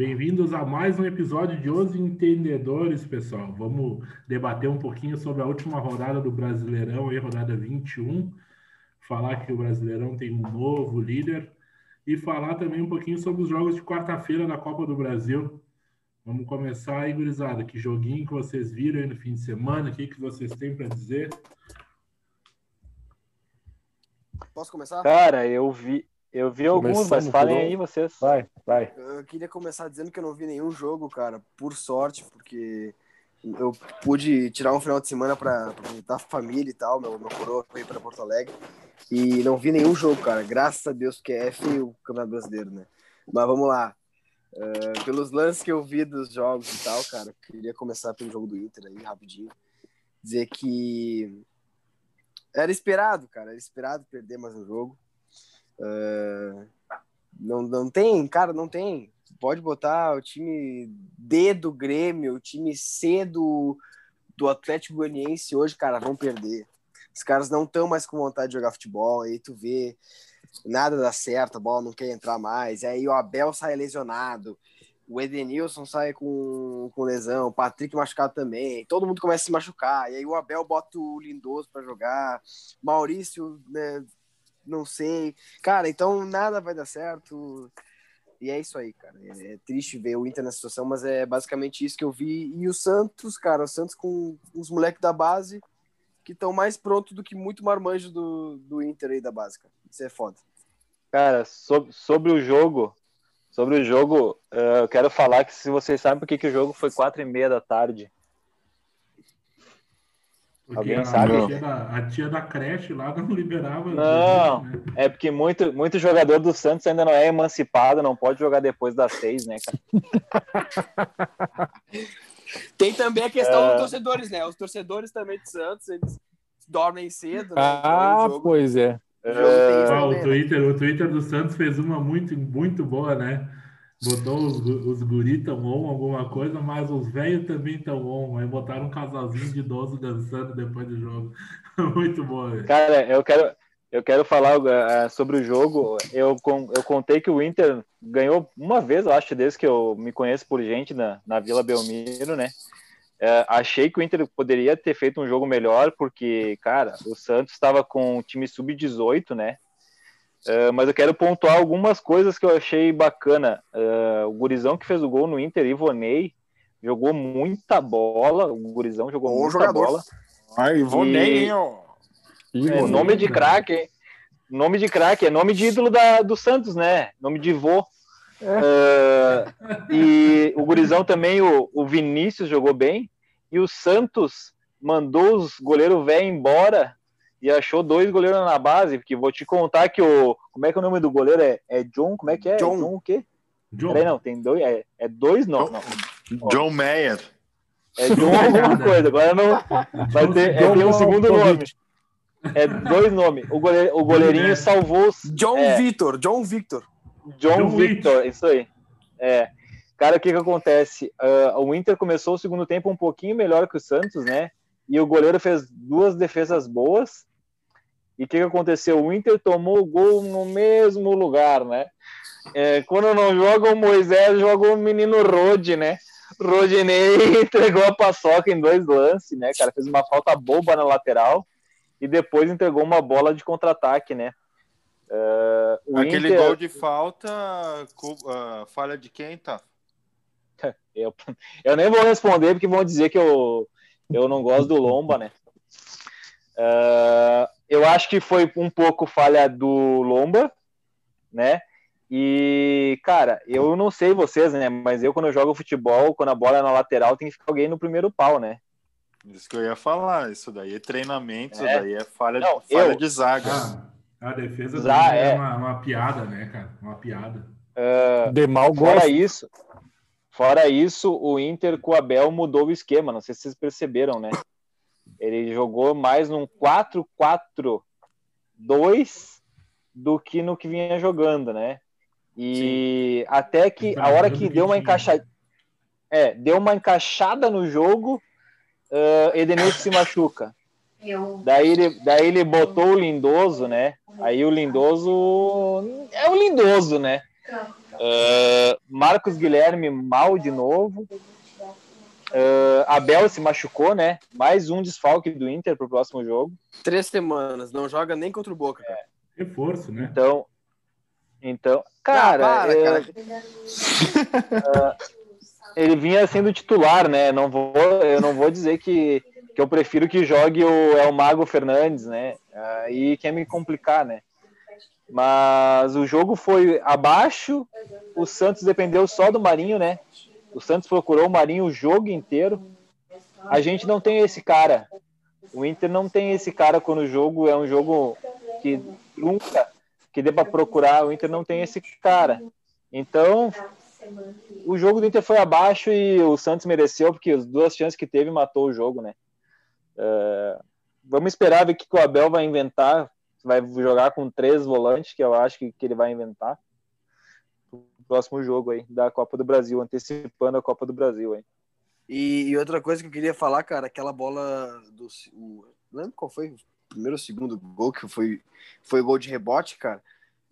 Bem-vindos a mais um episódio de Os Entendedores, pessoal. Vamos debater um pouquinho sobre a última rodada do Brasileirão, aí, rodada 21. Falar que o Brasileirão tem um novo líder e falar também um pouquinho sobre os jogos de quarta-feira da Copa do Brasil. Vamos começar aí, gurizada. Que joguinho que vocês viram aí no fim de semana? O que, que vocês têm para dizer? Posso começar? Cara, eu vi, eu vi alguns, mas falem aí vocês. Vai, vai. Eu queria começar dizendo que eu não vi nenhum jogo, cara, por sorte, porque eu pude tirar um final de semana pra, pra visitar a família e tal, meu, meu coroa foi para Porto Alegre, e não vi nenhum jogo, cara, graças a Deus, que é feio o Campeonato Brasileiro, né? Mas vamos lá. Uh, pelos lances que eu vi dos jogos e tal, cara, queria começar pelo jogo do Inter aí, rapidinho. Dizer que era esperado, cara, era esperado perder mais um jogo. Uh, não, não tem, cara, não tem. Pode botar o time D do Grêmio, o time C do, do Atlético Goianiense hoje, cara, vão perder. Os caras não estão mais com vontade de jogar futebol, aí tu vê nada dá certo, a bola não quer entrar mais, aí o Abel sai lesionado, o Edenilson sai com, com lesão, o Patrick machucado também, todo mundo começa a se machucar, e aí o Abel bota o Lindoso para jogar, Maurício, né, não sei. Cara, então nada vai dar certo. E é isso aí, cara. É, é triste ver o Inter nessa situação, mas é basicamente isso que eu vi. E o Santos, cara, o Santos com os moleques da base que estão mais prontos do que muito marmanjo do, do Inter aí da base, cara. Isso é foda. Cara, sobre, sobre o jogo, sobre o jogo, eh, eu quero falar que se vocês sabem por que o jogo foi quatro e meia da tarde. Porque Alguém a, sabe? A tia, da, a tia da creche lá não liberava. Não, né? é porque muito, muito jogador do Santos ainda não é emancipado, não pode jogar depois das seis, né, cara? Tem também a questão É. dos torcedores, né? Os torcedores também de Santos, eles dormem cedo, né? Ah, Então, pois é. isso Ah, o, né? Twitter, o Twitter do Santos fez uma muito, muito boa, né? Botou os, os guri tão on, alguma coisa, mas os velhos também tão on. Aí botaram um casalzinho de idoso dançando depois do jogo. muito boa. velho. Cara, eu quero, eu quero falar eh, sobre o jogo. Eu, eu contei que o Inter ganhou uma vez, eu acho, desde que eu me conheço por gente na, na Vila Belmiro, né? Eh, achei que o Inter poderia ter feito um jogo melhor, porque, cara, o Santos estava com o time sub-18, né? Eh, mas eu quero pontuar algumas coisas que eu achei bacana. Eh, o Gurizão que fez o gol no Inter, Ivonei, jogou muita bola. O Gurizão jogou Bom muita jogador. bola. Ai, vou E- hein, ó. É nome de craque, hein? Nome de craque, é nome de ídolo da, do Santos, né? Nome de vô. É, e o Gurizão também, o, o Vinícius jogou bem. E o Santos mandou os goleiros velho embora e achou dois goleiros na base. Porque vou te contar que o. Como é que é o nome do goleiro? É, é John? Como é que é? John. John o quê? John, Peraí, não, tem dois. É, é dois, não. não. John Mayer. É John alguma coisa. Agora não. Vai ter, é, tem um segundo nome. É dois nomes. O, goleiro, o goleirinho salvou os. John é, Victor, John Victor. John, John Victor, isso aí. É. Cara, o que que acontece? Ah, o Inter começou o segundo tempo um pouquinho melhor que o Santos, né? E o goleiro fez duas defesas boas. E o que que aconteceu? O Inter tomou o gol no mesmo lugar, né? É, quando não joga o Moisés, joga o menino Rode, né? Rodinei entregou a paçoca em dois lances, né, cara? Fez uma falta boba na lateral e depois entregou uma bola de contra-ataque, né? O Aquele Inter- gol de falta, ah, falha de quem, tá? Eu, eu nem vou responder porque vão dizer que eu, eu não gosto do Lomba, né? Ah, eu acho que foi um pouco falha do Lomba, né? E, cara, eu não sei vocês, né? Mas eu, quando eu jogo futebol, quando a bola é na lateral, tem que ficar alguém no primeiro pau, né? Isso que eu ia falar. Isso daí é treinamento, isso É. daí é falha, Não, de, falha eu- de zaga. Ah, a defesa Inter é é. uma, uma piada, né, cara? Uma piada. Ah, De mal Fora gosto. isso, fora isso, o Inter com o Abel mudou o esquema, não sei se vocês perceberam, né? Ele jogou mais num 4-4-2 do que no que vinha jogando, né? E até que a hora que deu uma encaixada, é, deu uma encaixada no jogo, uh, Edenilson se machuca. Daí ele, daí ele botou o Lindoso, né? Aí o Lindoso é o Lindoso, né? Uh, Marcos Guilherme mal de novo. Uh, Abel se machucou, né? Mais um desfalque do Inter para o próximo jogo. Três semanas, não joga nem contra o Boca. Cara. É. Reforço, né? Então, então, cara, Ah, para, é, cara. ah, ele vinha sendo titular, né? Não vou, eu não vou dizer que, que eu prefiro que jogue o El Mago Fernandes, né? Aí quer me complicar, né? Mas o jogo foi abaixo, o Santos dependeu só do Marinho, né? O Santos procurou o Marinho o jogo inteiro. A gente não tem esse cara. O Inter não tem esse cara quando o jogo é um jogo que nunca que dê para procurar. O Inter não tem esse cara. Então, o jogo do Inter foi abaixo e o Santos mereceu, porque as duas chances que teve matou o jogo, né? É, vamos esperar ver o que o Abel vai inventar. Vai jogar com três volantes, que eu acho que, que ele vai inventar. Próximo jogo aí, da Copa do Brasil, antecipando a Copa do Brasil aí. E, e outra coisa que eu queria falar, cara, aquela bola do. O, não lembro qual foi o primeiro ou segundo gol que foi, foi gol de rebote, cara.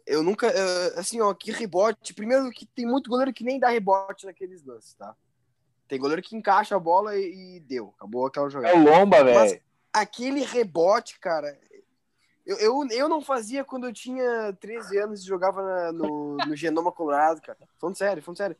Eu nunca. eh, Assim, ó, que rebote. Primeiro que tem muito goleiro que nem dá rebote naqueles lances, tá? Tem goleiro que encaixa a bola e, e deu. Acabou aquela É jogada. o Lomba, Mas velho. aquele rebote, cara. Eu, eu, eu não fazia quando eu tinha 13 anos e jogava na- no, no Genoma Colorado, cara. Falando sério, falando sério.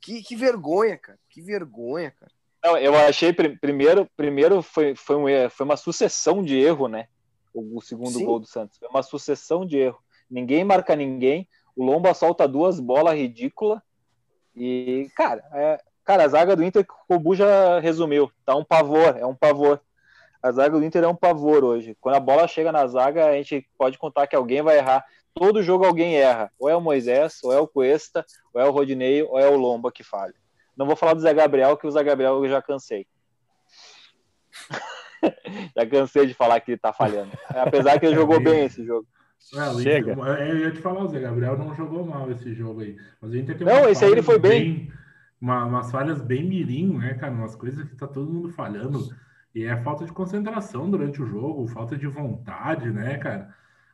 Que, que vergonha, cara. Que vergonha, cara. Não, eu achei pri- primeiro, primeiro foi, foi, um foi uma sucessão de erro, né? O, o segundo Sim. gol do Santos. Foi uma sucessão de erro. Ninguém marca ninguém. O Lomba solta duas bolas ridículas. E, cara, é, cara, a zaga do Inter, o Bu já resumiu. Tá um pavor, é um pavor. A zaga do Inter é um pavor hoje. Quando a bola chega na zaga, a gente pode contar que alguém vai errar. Todo jogo alguém erra. Ou é o Moisés, ou é o Cuesta, ou é o Rodinei, ou é o Lomba que falha. Não vou falar do Zé Gabriel, que o Zé Gabriel eu já cansei. já cansei de falar que ele tá falhando. Apesar que ele jogou bem esse jogo. É, Chega. Inter- eu ia te falar, o Zé Gabriel não jogou mal esse jogo aí. Mas o Inter tem Não, esse aí ele foi bem. uma- umas falhas bem mirim, né, cara? Umas coisas que tá todo mundo falhando. E é falta de concentração durante o jogo, falta de vontade, né, cara?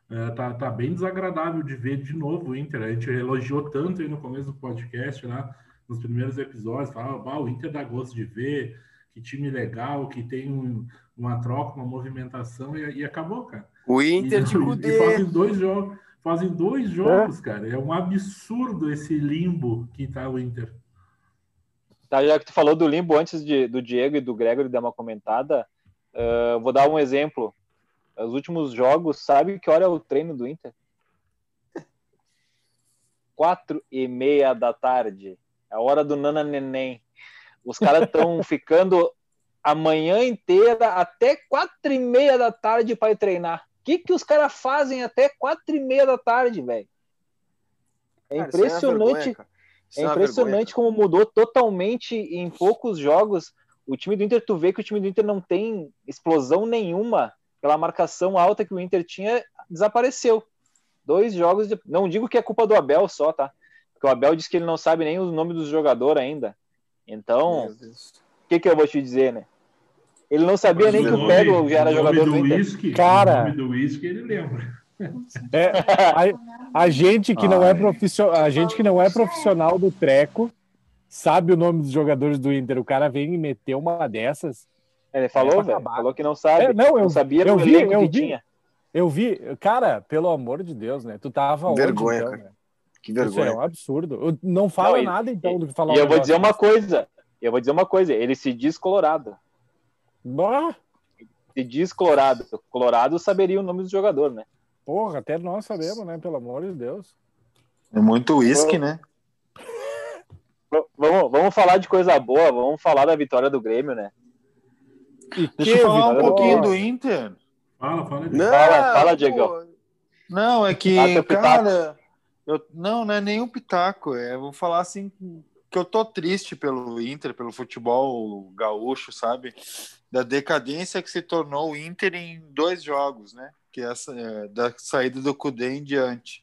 É, tá, tá bem desagradável de ver de novo o Inter. A gente elogiou tanto aí no começo do podcast, lá nos primeiros episódios, falava, "Ah, o Inter dá gosto de ver, que time legal, que tem um- uma troca, uma movimentação, e, e acabou, cara. O Inter de E- e Cudê. fazem dois jogos, fazem dois jogos, cara. É um absurdo esse limbo que tá o Inter. Tá, já que tu falou do limbo antes de, do Diego e do Gregory dar uma comentada, eu vou dar um exemplo. Os últimos jogos, sabe que hora é o treino do Inter? Quatro e meia da tarde. É a hora do Nana Neném. Os caras estão ficando a manhã inteira até quatro e meia da tarde para ir treinar. O que, que os caras fazem até quatro e meia da tarde, velho? É Cara, uma impressionante. vergonha, cara. Isso É impressionante vergonha, como mudou totalmente em poucos jogos. O time do Inter, tu vê que o time do Inter não tem explosão nenhuma. Aquela marcação alta que o Inter tinha desapareceu. Dois jogos. De... Não digo que é culpa do Abel só, tá? Porque o Abel disse que ele não sabe nem o nome dos jogadores ainda. Então, o que, que eu vou te dizer, né? Ele não sabia Mas nem que o Pedro já era jogador do do Inter. whisky, Cara. O nome do whisky ele lembra. É, a, a gente que não é profissional, a gente que não é profissional do treco sabe o nome dos jogadores do Inter. O cara vem e meteu uma dessas. Ele falou, velho. acabar. Falou que não sabe. É, não, eu- sabia eu vi, eu que vi. tinha. Eu vi, cara, pelo amor de Deus, né? Tu tava onde, Vergonha, então, cara. né? Que Isso é vergonha. um absurdo. Eu- Não fala Não, e- nada então do que falar E um eu vou dizer uma coisa. Eu vou dizer uma coisa. Ele se diz colorado. Bah, se diz Colorado. Colorado saberia o nome do jogador, né? Porra, até nós sabemos, né? Pelo amor de Deus. É muito uísque, né? Vamos, vamos falar de coisa boa, vamos falar da vitória do Grêmio, né? E Deixa que eu falar um pouquinho do Inter. Fala, fala. Não, Fala- fala, pô, Diegão. Não, é que, Ah, pitaco. cara, eu, não, não é nenhum pitaco. É, eu vou falar assim que eu tô triste pelo Inter, pelo futebol gaúcho, sabe? Da decadência que se tornou o Inter em dois jogos, né? Que é essa, é, da saída do Cudê em diante.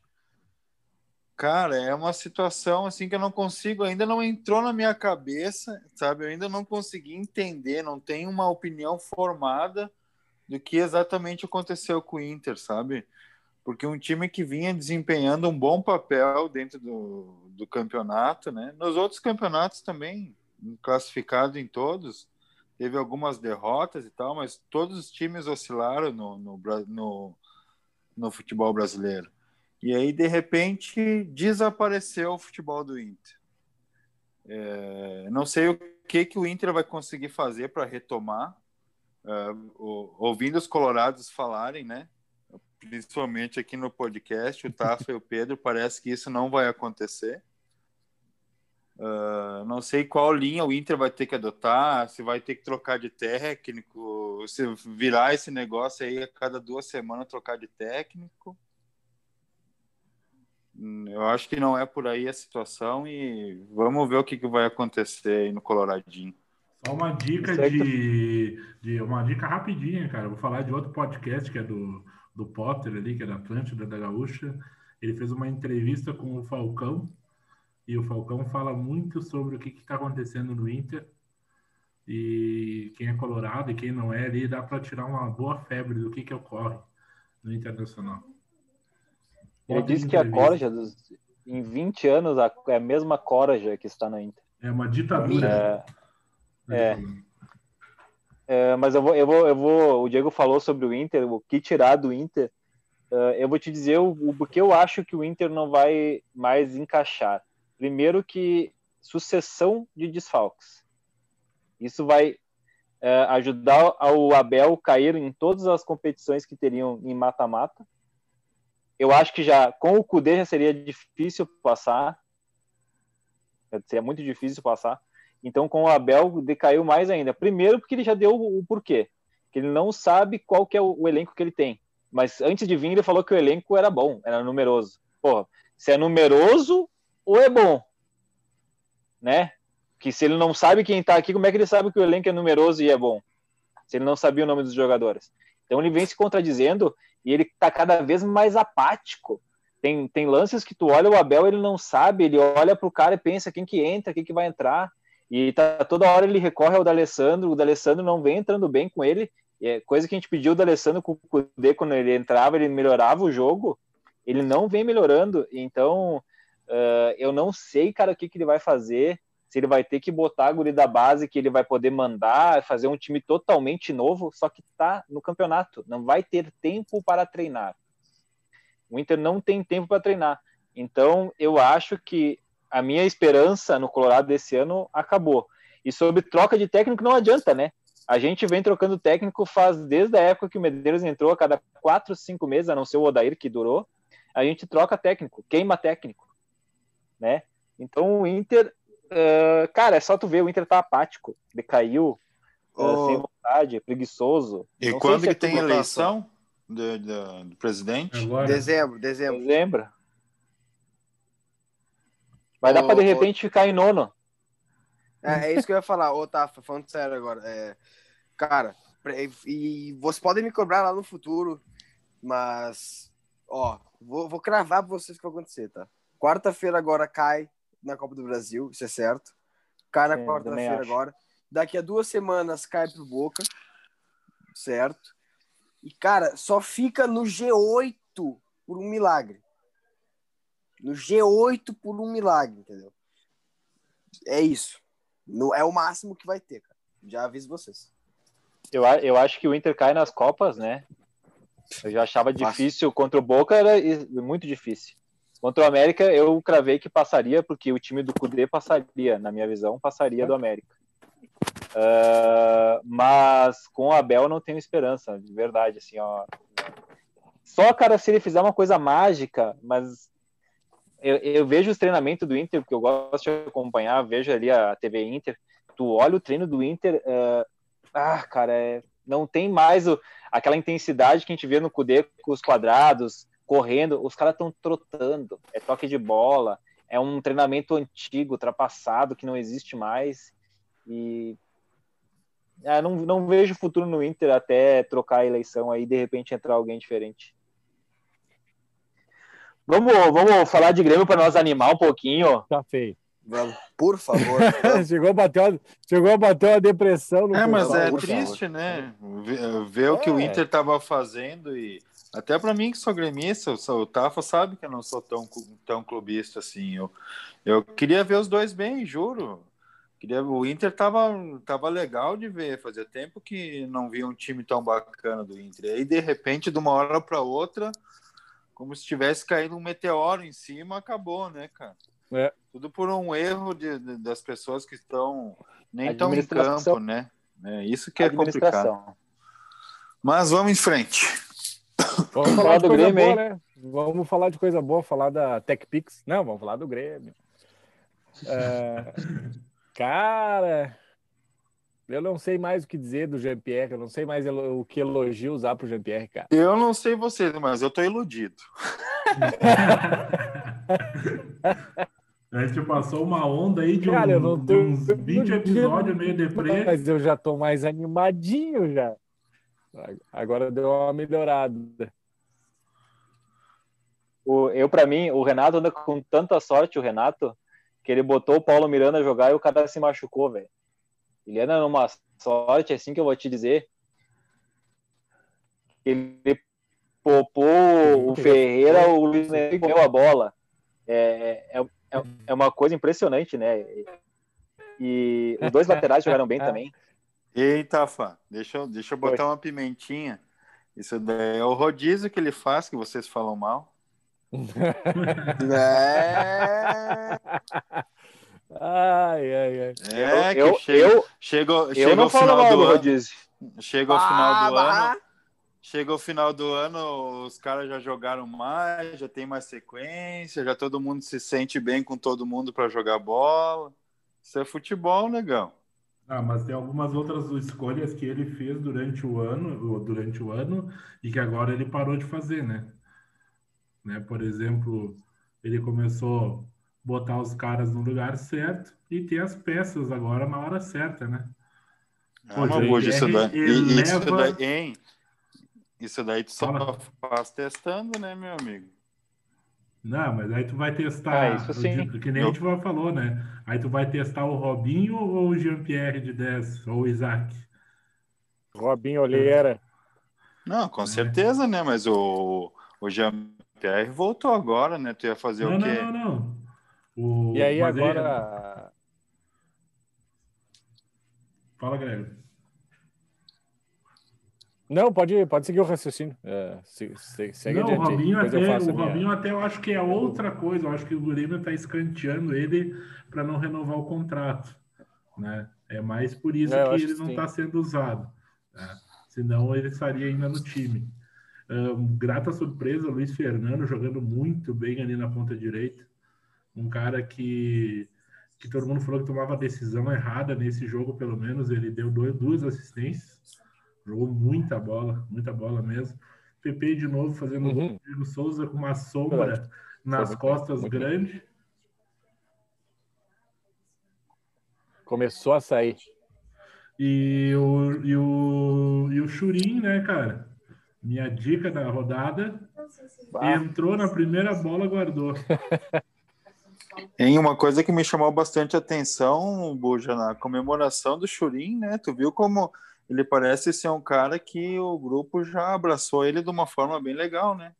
Cara, é uma situação assim que eu não consigo, ainda não entrou na minha cabeça, sabe? Eu ainda não consegui entender, não tenho uma opinião formada do que exatamente aconteceu com o Inter, sabe? Porque um time que vinha desempenhando um bom papel dentro do, do campeonato, né? Nos outros campeonatos também, classificado em todos, teve algumas derrotas e tal, mas todos os times oscilaram no, no, no, no futebol brasileiro. E aí, de repente, desapareceu o futebol do Inter. É, não sei o que, que o Inter vai conseguir fazer para retomar. Uh, ouvindo os colorados falarem, né? Principalmente aqui no podcast, o Tafa e o Pedro, parece que isso não vai acontecer. Uh, não sei qual linha o Inter vai ter que adotar, se vai ter que trocar de técnico, se virar esse negócio aí a cada duas semanas trocar de técnico. Eu acho que não é por aí a situação e vamos ver o que, que vai acontecer aí no Coloradinho. Só uma dica de, de, uma dica rapidinha, cara. vou falar de outro podcast que é do, do Potter ali, que é da Atlântida, da Gaúcha. Ele fez uma entrevista com o Falcão e o Falcão fala muito sobre o que está acontecendo no Inter. E quem é colorado e quem não é ali dá para tirar uma boa febre do que, que ocorre no Internacional. Ele disse que a Corja, dos, em 20 anos, é a mesma Corja que está no Inter. É uma ditadura. É, é, é, mas eu vou, eu, vou, eu vou. O Diego falou sobre o Inter, o que tirar do Inter. Uh, eu vou te dizer o, o porque eu acho que o Inter não vai mais encaixar. Primeiro que sucessão de desfalques. Isso vai uh, ajudar o Abel cair em todas as competições que teriam em mata-mata eu acho que já com o Cudê já seria difícil passar. Seria muito difícil passar. Então, com o Abel, decaiu mais ainda. Primeiro, porque ele já deu o porquê. Que ele não sabe qual que é o, o elenco que ele tem. Mas antes de vir, ele falou que o elenco era bom, era numeroso. Porra, se é numeroso ou é bom? Né? Que se ele não sabe quem tá aqui, como é que ele sabe que o elenco é numeroso e é bom? Se ele não sabia o nome dos jogadores. Então ele vem se contradizendo e ele tá cada vez mais apático. Tem, tem lances que tu olha o Abel, ele não sabe, ele olha pro cara e pensa quem que entra, quem que vai entrar. E tá toda hora ele recorre ao D'Alessandro, o D'Alessandro não vem entrando bem com ele. É coisa que a gente pediu do D'Alessandro com o Kudê, quando ele entrava, ele melhorava o jogo. Ele não vem melhorando. Então, uh, eu não sei, cara, o que, que ele vai fazer se ele vai ter que botar a guri da base, que ele vai poder mandar, fazer um time totalmente novo, só que tá no campeonato, não vai ter tempo para treinar. O Inter não tem tempo para treinar. Então, eu acho que a minha esperança no Colorado desse ano acabou. E sobre troca de técnico, não adianta, né? A gente vem trocando técnico faz desde a época que o Medeiros entrou, a cada quatro, cinco meses, a não ser o Odair que durou, a gente troca técnico, queima técnico, né? Então o Inter Uh, cara, é só tu ver, o Inter tá apático, decaiu, oh. uh, sem vontade, preguiçoso. E Não quando que é tem eleição do, do, do, presidente? Agora. Dezembro, dezembro. Dezembro. Vai oh, dar pra de repente ficar em nono. É, é, isso que eu ia falar, ô tá, falando sério agora. É, cara, e vocês podem me cobrar lá no futuro, mas, ó, vou, vou cravar pra vocês o que vai acontecer, tá? Quarta-feira agora cai na Copa do Brasil, isso é certo. Cai na quarta-feira agora. Daqui a duas semanas cai pro Boca, certo? E, cara, só fica no G8 por um milagre. No G8 por um milagre, entendeu? É isso. No, é o máximo que vai ter, cara. Já aviso vocês. Eu, eu acho que o Inter cai nas Copas, né? Eu já achava difícil contra o Boca, era muito difícil. Contra o América, eu cravei que passaria, porque o time do Cudê passaria, na minha visão, passaria do América. Uh, mas com o Abel não tenho esperança, de verdade, assim, ó. Só, cara, se ele fizer uma coisa mágica, mas eu, eu vejo os treinamentos do Inter, porque eu gosto de acompanhar, vejo ali a TV Inter, tu olha o treino do Inter, uh, ah, cara, é, não tem mais o, aquela intensidade que a gente vê no Cudê com os quadrados, correndo, os caras estão trotando, é toque de bola, é um treinamento antigo, ultrapassado, que não existe mais. E ah, não, não vejo futuro no Inter até trocar a eleição aí de repente entrar alguém diferente. Vamos, vamos falar de Grêmio para nós animar um pouquinho. Tá feio. Vamos, por favor. chegou, a bater uma, chegou a bater uma depressão. No é, mas é triste, favor. né? Ver, ver é. o que o é. Inter estava fazendo e Até para mim que sou gremista, eu sou- o Tafa sabe que eu não sou tão, tão clubista assim. Eu, eu queria ver os dois bem, juro. Queria, o Inter tava, tava legal de ver. Fazia tempo que não via um time tão bacana do Inter. E aí, de repente, de uma hora para outra, como se tivesse caído um meteoro em cima, acabou, né, cara? É. Tudo por um erro de, de- das pessoas que estão nem estão em campo, né? É isso que é complicado. Mas vamos em frente. Vamos Falar falar de do coisa Grêmio, boa, né? Vamos falar de coisa boa, falar da TechPix. Não, vamos falar do Grêmio. É, cara, eu não sei mais o que dizer do Jean-Pierre, eu não sei mais o que elogio usar pro Jean-Pierre, cara. Eu não sei vocês, mas eu tô iludido. A gente passou uma onda aí de Cara, um- não tô- uns 20 episódios meio deprê. Mas eu já tô mais animadinho já. Agora deu uma melhorada. O, eu, pra mim, o Renato anda com tanta sorte, o Renato, que ele botou o Paulo Miranda a jogar e o cara se machucou, velho. Ele anda numa sorte, assim que eu vou te dizer. Ele poupou o Ferreira, o Luiz ganhou a bola. É, é, é, é uma coisa impressionante, né? E os dois laterais jogaram bem também. Eita, Fá, deixa, eu- deixa eu botar uma pimentinha. Isso daí é o rodízio que ele faz, que vocês falam mal. É... Ai, ai, ai. É, eu, que chega, eu, chega, eu chega não o falo final mal do do ano. rodízio. Chega o final do Ah, ano. Chega o final do ano, os caras já jogaram mais, já tem mais sequência, já todo mundo se sente bem com todo mundo para jogar bola. Isso é futebol, negão. Ah, mas tem algumas outras escolhas que ele fez durante o ano, durante o ano, e que agora ele parou de fazer, né? Né? Por exemplo, ele começou a botar os caras no lugar certo e ter as peças agora na hora certa, né? Pô, mas, Jean Bujo, isso daí, ele isso daí, hein? Isso daí tu só Fala. faz testando, né, meu amigo? Não, mas aí tu vai testar, Ah, isso sim. o- que nem a gente falou, né? Aí tu vai testar o Robinho ou o Jean-Pierre de 10, ou o Isaac. Robinho Olheira. Não, com certeza, né? Mas o, o Jean-Pierre voltou agora, né? Tu ia fazer Não, o quê? não, não, não. O- E aí mas agora. Fala, Greg. Não, pode, pode seguir o raciocínio. É, se- se- segue Não, o adiante. aí, Robinho, eu até, faço o minha- Robinho até eu acho que é outra coisa. Eu acho que o Grêmio está escanteando ele para não renovar o contrato. Né? É mais por isso É, eu que ele que não está sendo usado. Tá? Senão ele estaria ainda no time. Ahn, grata surpresa, Luiz Fernando jogando muito bem ali na ponta direita. Um cara que, que todo mundo falou que tomava a decisão errada nesse jogo, pelo menos. Ele deu dois, duas assistências. Jogou muita bola, muita bola mesmo. PP de novo fazendo Uhum. gol. Diego Souza com uma sombra Verdade. nas Foi costas muito grande. Começou a sair. E o, e o, e o Churin, né, cara? Minha dica da rodada. Entrou na primeira bola, guardou. Em uma coisa que me chamou bastante atenção, Buja, na comemoração do Churin, né? Tu viu como ele parece ser um cara que o grupo já abraçou ele de uma forma bem legal, né?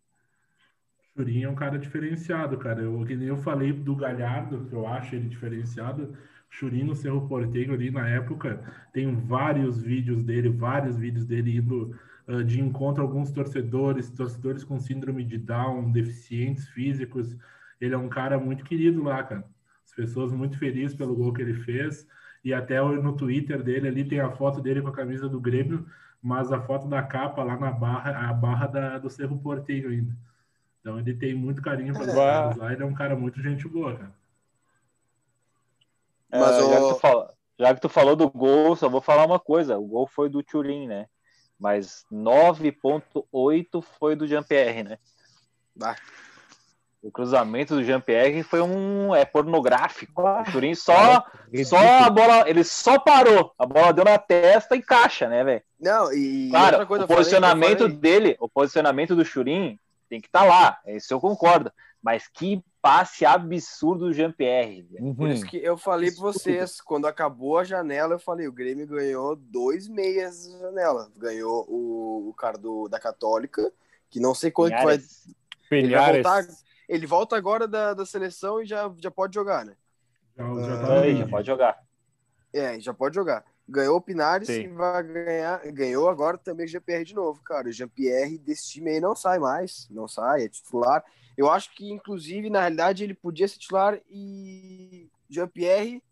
Churin é um cara diferenciado, cara. Eu, que nem eu falei do Galhardo, que eu acho ele diferenciado. Churin no Cerro Porteiro ali na época, tem vários vídeos dele, vários vídeos dele indo ah, de encontro a alguns torcedores, torcedores com síndrome de Down, deficientes físicos. Ele é um cara muito querido lá, cara. As pessoas muito felizes pelo gol que ele fez. E até no Twitter dele ali tem a foto dele com a camisa do Grêmio, mas a foto da capa lá na barra, a barra da, do Cerro Porteiro ainda. Então ele tem muito carinho Bah. caras lá, ele é um cara muito gente boa, cara. Mas É, já, o- que tu fala- já que tu falou do gol, só vou falar uma coisa. O gol foi do Turin, né? Mas 9.8 foi do Jean-Pierre, né? Ah. O cruzamento do Jean-Pierre foi um é pornográfico. O Turin só ridículo. só a bola, ele só parou. A bola deu na testa e caixa, né, velho? Não, e Claro, outra coisa o posicionamento falei- dele, o posicionamento do Churin tem que estar lá. Isso eu concordo. Mas que passe absurdo do Jean-Pierre. velho. Por Uhum. isso que eu falei pra Absurdo. vocês, quando acabou a janela, eu falei, o Grêmio ganhou dois meias de janela. Ganhou o, o cara do, da Católica, que não sei quanto que vai. Ele, vai Pinhares. voltar, ele volta agora da, da seleção e já, já pode jogar, né? Já, já Ah, tá Aí, já pode jogar. É, já pode jogar. Ganhou o Pinares Sim. e vai ganhar. Ganhou agora também o GPR de novo, cara. O Jean-Pierre desse time aí não sai mais. Não sai, é titular. Eu acho que, inclusive, na realidade, ele podia ser titular e Jean-Pierre,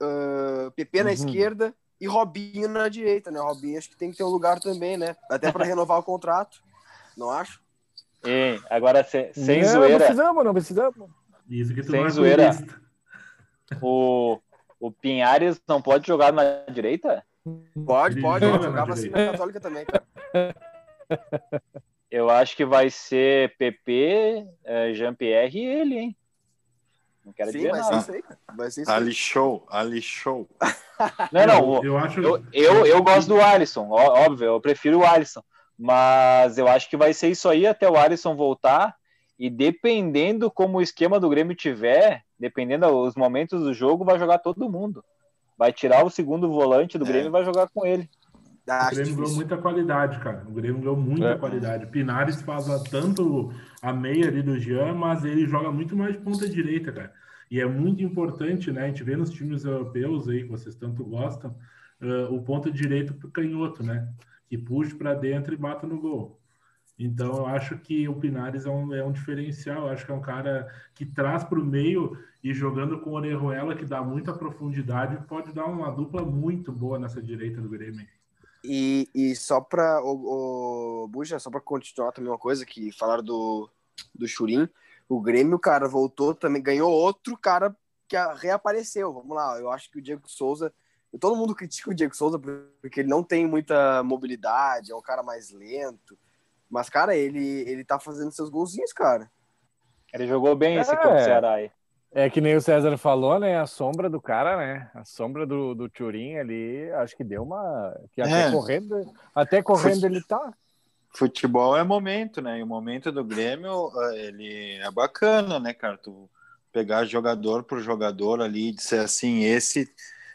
ah, PP na Uhum. esquerda e Robinho na direita, né? Robinho acho que tem que ter um lugar também, né? Até para renovar o contrato. Não acho? E agora, se- sem não, zoeira, Não precisamos, não precisamos. Isso que tu Sem não é zoeira. o, o Pinhares não pode jogar na direita? Pode, Ele pode. joga na Jogava assim na Católica também, cara. Eu acho que vai ser PP, eh, Jean-Pierre e ele, hein? Não quero Sim, dizer vai ser nada. isso aí, cara. Vai ser isso aí. Ali show, ali show. Não, não, o- Eu acho. Eu, eu, eu gosto do Alisson, óbvio, eu prefiro o Alisson. Mas eu acho que vai ser isso aí até o Alisson voltar. E dependendo como o esquema do Grêmio tiver, dependendo dos momentos do jogo, vai jogar todo mundo. Vai tirar o segundo volante do É. Grêmio e vai jogar com ele. O Grêmio ganhou muita qualidade, cara. O Grêmio ganhou muita É. qualidade. Pinares faz a- tanto a meia ali do Jean, mas ele joga muito mais de ponta direita, cara. E é muito importante, né? A gente vê nos times europeus aí, que vocês tanto gostam, eh, o ponta direito pro canhoto, né? Puxa para dentro e bata no gol. Então, eu acho que o Pinares é um, é um diferencial. Eu acho que é um cara que traz para o meio e jogando com o Orejuela, que dá muita profundidade, pode dar uma dupla muito boa nessa direita do Grêmio. E, e só pra. O, o Buja, só pra continuar também uma coisa que falaram do, do Churim. O Grêmio, cara, voltou também, ganhou outro cara que reapareceu. Vamos lá, eu acho que o Diego Souza. Todo mundo critica o Diego Souza porque ele não tem muita mobilidade, é um cara mais lento. Mas, cara, ele, ele tá fazendo seus golzinhos, cara. Ele jogou bem esse É. contra o Ceará aí. É que nem o César falou, né? A sombra do cara, né? A sombra do, do Turim ali, acho que deu uma. Que até É. correndo, até correndo ele tá. Futebol é momento, né? E o momento do Grêmio, eh, ele é bacana, né, cara? Tu pegar jogador por jogador ali e dizer assim, esse,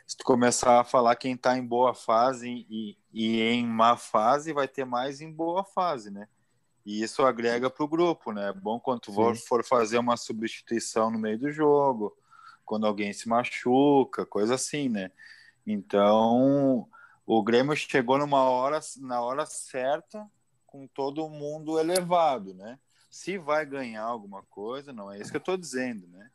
se tu começar a falar quem tá em boa fase e, e em má fase, vai ter mais em boa fase, né? E isso agrega pro grupo, né? É bom quando tu Sim. for fazer uma substituição no meio do jogo, quando alguém se machuca, coisa assim, né? Então, o Grêmio chegou numa hora, na hora certa, com todo mundo elevado, né? Se vai ganhar alguma coisa, não é isso que eu estou dizendo, né?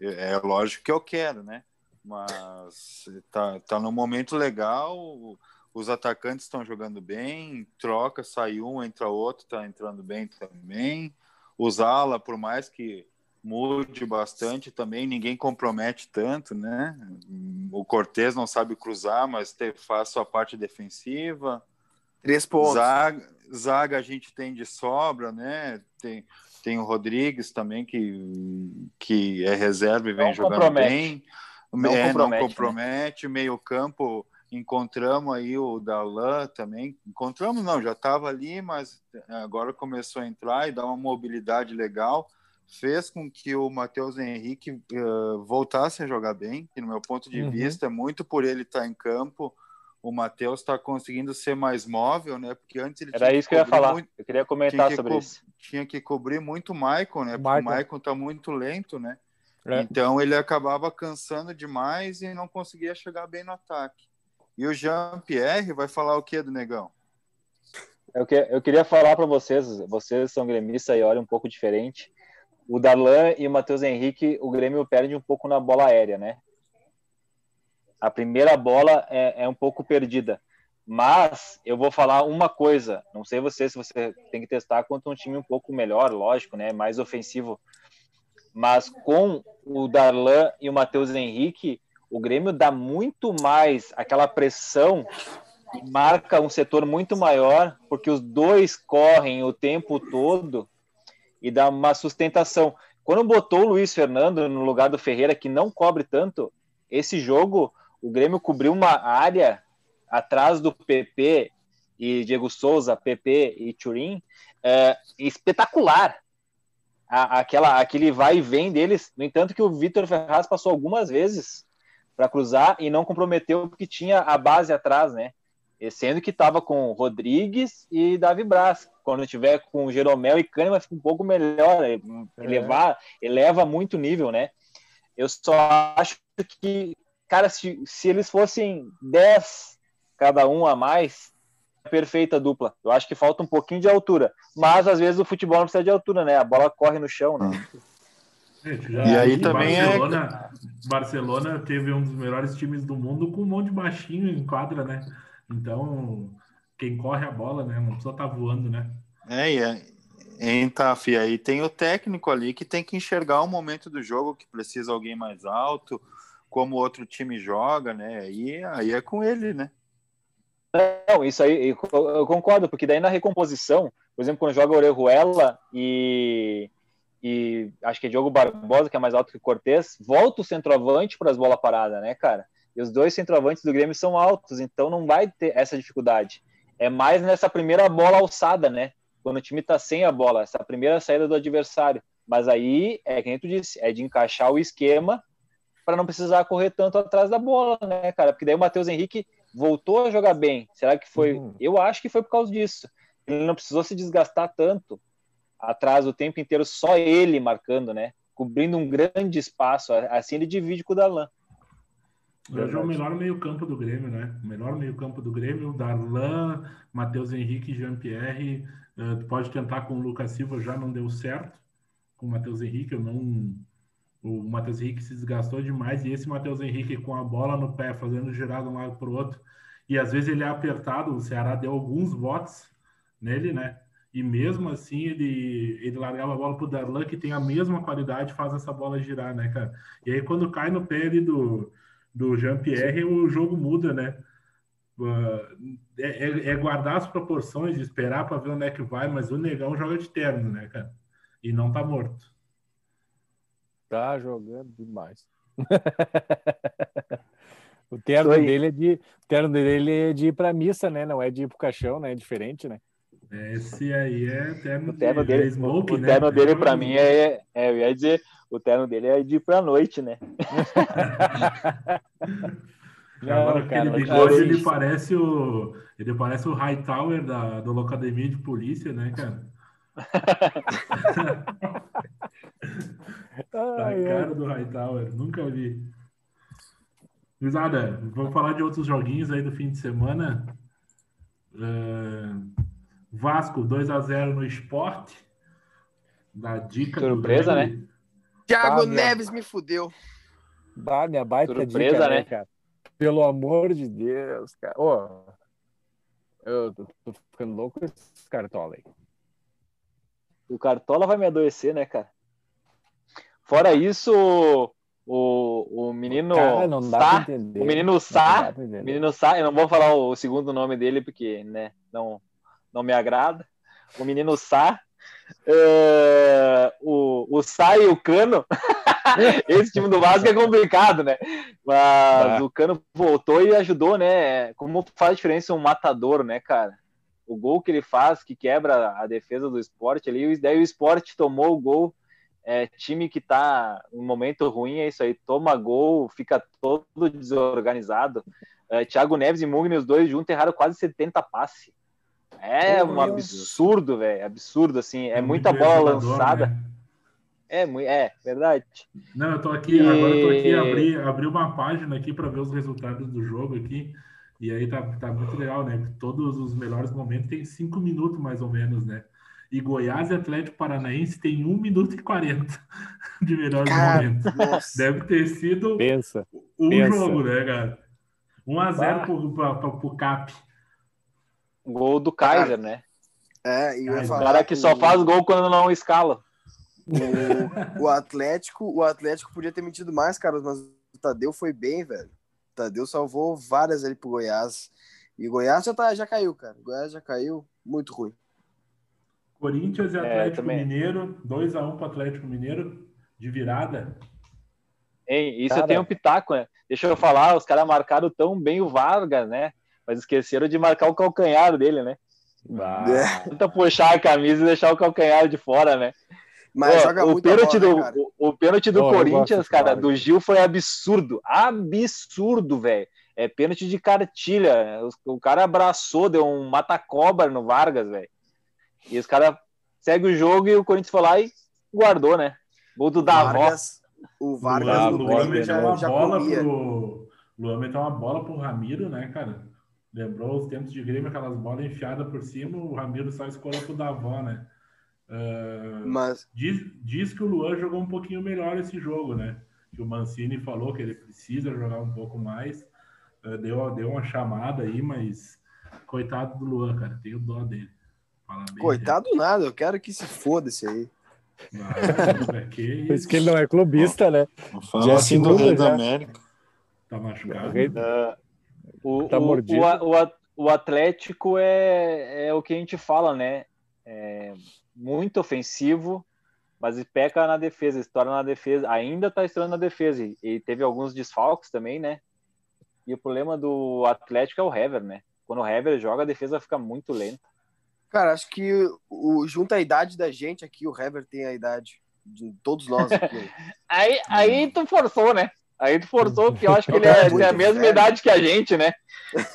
É é lógico que eu quero, né? Mas tá, tá num momento legal, os atacantes estão jogando bem, troca, sai um, entra outro, tá entrando bem também. Os ala, por mais que mude bastante também, ninguém compromete tanto, né? O Cortez não sabe cruzar, mas te, faz sua parte defensiva. Três pontos. Zaga, zaga a gente tem de sobra, né? Tem, tem o Rodrigues também, que, que é reserva e vem Não jogando compromete. bem. Não é, compromete, não né? compromete. Meio campo, encontramos aí o Dalan também. Encontramos, não, já estava ali, mas agora começou a entrar e dá uma mobilidade legal. Fez com que o Matheus Henrique uh, voltasse a jogar bem, que no meu ponto de Uhum. vista é muito por ele estar em campo. O Matheus está conseguindo ser mais móvel, né? Porque antes ele Era tinha isso que eu ia falar. muito- Eu queria comentar que sobre isso. tinha que cobrir muito o Maicon, né? Porque o Maicon tá muito lento, né? É. Então ele acabava cansando demais e não conseguia chegar bem no ataque. E o Jean-Pierre vai falar o que do Negão? Eu, que, eu queria falar para vocês, vocês são gremistas e olham um pouco diferente. O Darlan e o Matheus Henrique, o Grêmio perde um pouco na bola aérea, né? A primeira bola é, é um pouco perdida. Mas eu vou falar uma coisa, não sei você se você tem que testar contra um time um pouco melhor, lógico, né? Mais ofensivo. Mas com o Darlan e o Matheus Henrique, o Grêmio dá muito mais aquela pressão e marca um setor muito maior, porque os dois correm o tempo todo e dá uma sustentação. Quando botou o Luiz Fernando no lugar do Ferreira, que não cobre tanto, esse jogo o Grêmio cobriu uma área atrás do PP e Diego Souza, PP e Turim, é, espetacular. A, aquela, aquele vai e vem deles. No entanto, que o Vitor Ferraz passou algumas vezes para cruzar e não comprometeu porque tinha a base atrás, né? sendo que estava com Rodrigues e Davi Braz. Quando tiver com Jeromel e Kahneman, fica um pouco melhor, é. elevar, eleva muito o nível, né? Eu só acho que, cara, se, se eles fossem 10 cada um a mais, é perfeita dupla. Eu acho que falta um pouquinho de altura, mas às vezes o futebol não precisa de altura, né? A bola corre no chão, né? Já, e aí também Barcelona, é... Barcelona teve um dos melhores times do mundo com um monte de baixinho em quadra, né? Então, quem corre a bola, né? Não precisa estar tá voando, né? É, é. Então, Fia, aí tem o técnico ali que tem que enxergar o momento do jogo, que precisa alguém mais alto, como o outro time joga, né? Aí, aí é com ele, né? Não, isso aí eu concordo, porque daí na recomposição, por exemplo, quando joga Orejuela e, e acho que é Diogo Barbosa, que é mais alto que o Cortez, volta o centroavante para as bolas paradas, né, cara? E os dois centroavantes do Grêmio são altos, então não vai ter essa dificuldade. É mais nessa primeira bola alçada, né? Quando o time está sem a bola, essa primeira saída do adversário. Mas aí, é que tu disse, é de encaixar o esquema para não precisar correr tanto atrás da bola, né, cara? Porque daí o Matheus Henrique voltou a jogar bem. Será que foi? Uhum. Eu acho que foi por causa disso. Ele não precisou se desgastar tanto atrás o tempo inteiro, só ele marcando, né? Cobrindo um grande espaço. Assim ele divide com o Darlan. Hoje é o melhor meio-campo do Grêmio, né? O melhor meio-campo do Grêmio, Darlan, Matheus Henrique, Jean-Pierre. Uh, pode tentar com o Lucas Silva, já não deu certo. Com o Matheus Henrique, eu não. O Matheus Henrique se desgastou demais. E esse Matheus Henrique com a bola no pé, fazendo girar de um lado para o outro. E às vezes ele é apertado. O Ceará deu alguns votos nele, né? E mesmo assim ele, ele largava a bola pro Darlan, que tem a mesma qualidade, faz essa bola girar, né, cara? E aí quando cai no pé ali do, do Jean-Pierre, o jogo muda, né? Uh, é, é, guardar as proporções, esperar para ver onde é que vai, mas o negão joga de terno, né, cara? E não tá morto. Tá jogando demais. o terno dele é de o terno dele é de ir pra missa, né? Não é de ir pro caixão, né? É diferente, né? Esse aí é terno, o terno de, dele, smoke, o né? terno dele para mim é, é, eu ia dizer, o terno dele é de ir pra noite, né? Não, Agora aquele bigode, ele parece o ele parece o Hightower da do Locademia de Polícia, né, cara? a cara do Hightower, nunca vi. Guizada, vamos falar de outros joguinhos aí do fim de semana. Uh, Vasco 2 a 0 no esporte. Da dica Surpresa, né? Thiago Neves me fudeu. Bah, minha baita Surpresa, dica, né, né, cara? Pelo amor de Deus, cara. Oh, eu tô, tô ficando louco com esse cartola aí. O cartola vai me adoecer, né, cara? Fora isso, o, o menino cara, não dá Sá, entender. o menino Sá, menino Sá, eu não vou falar o segundo nome dele porque, né, não não me agrada. O menino Sá, uh, o, o Sá e o Cano. Esse time do Vasco é complicado, né? Mas ah. o Cano voltou e ajudou, né? Como faz diferença um matador, né, cara? O gol que ele faz, que quebra a defesa do esporte ali, daí o esporte tomou o gol. É, time que tá em um momento ruim, é isso aí, toma gol, fica todo desorganizado. É, Thiago Neves e Mugni, os dois juntos, erraram quase 70 passes. É um absurdo, velho. Absurdo, assim. É, é muita bola lançada. Né? É, é, verdade. Não, eu tô aqui, e... agora eu tô aqui, abri, abri uma página aqui para ver os resultados do jogo aqui. E aí tá, tá muito legal, né? Todos os melhores momentos tem cinco minutos, mais ou menos, né? E Goiás e Atlético Paranaense tem 1 minuto e 40 de melhores cara, momentos. Nossa. Deve ter sido pensa, um pensa. jogo, né, cara? 1 a 0 pro, pro, pro, pro CAP. Gol do Kaiser, né? É, e o cara que só faz gol quando não escala. O, o, Atlético, o Atlético podia ter metido mais, cara, mas o Tadeu foi bem, velho. O Tadeu salvou várias ali pro Goiás. E o Goiás já, tá, já caiu, cara. O Goiás já caiu, muito ruim. Corinthians e é, Atlético é, Mineiro, 2x1 pro Atlético Mineiro, de virada. Ei, isso cara... tem um pitaco, né? Deixa eu falar, os caras marcaram tão bem o Vargas, né? mas esqueceram de marcar o calcanhar dele, né? Ah. Tenta puxar a camisa e deixar o calcanhar de fora, né? Mas Pô, joga o pênalti bola, do, o, o, pênalti do Corinthians, cara, do Gil foi absurdo. Absurdo, velho. é pênalti de cartilha. O, o cara abraçou, deu um mata-cobra no Vargas, velho. E os caras seguem o jogo e o Corinthians foi lá e guardou, né? Gol do Davó. Vargas, o Vargas o no Luan meteu uma já bola comia. pro. Luan meteu uma bola pro Ramiro, né, cara? Lembrou os tempos de Grêmio, aquelas bolas enfiadas por cima, o Ramiro só escolheu pro Davó, né? Ah, Mas, diz, diz que o Luan jogou um pouquinho melhor esse jogo, né? Que o Mancini falou que ele precisa jogar um pouco mais. Ah, deu, deu uma chamada aí, mas coitado do Luan, cara. Tenho dó dele. Fala coitado nada, eu quero que se foda esse aí. que Por isso que ele não é clubista, né? Não fala Já é assim do Rei da América. Tá machucado? Ah, o, Tá o- mordido. o, o, Atlético é, é o que a gente fala, né? É muito ofensivo, mas peca na defesa, estoura na defesa, ainda tá estourando na defesa. E, e teve alguns desfalques também, né? E o problema do Atlético é o Hever, né? Quando o Hever joga, a defesa fica muito lenta. Cara, acho que o, junto a idade da gente aqui, o Hever tem a idade de todos nós aqui. Aí, aí tu forçou, né? Aí tu forçou, porque eu acho que ele é, Muito tem a mesma velho. idade que a gente, né?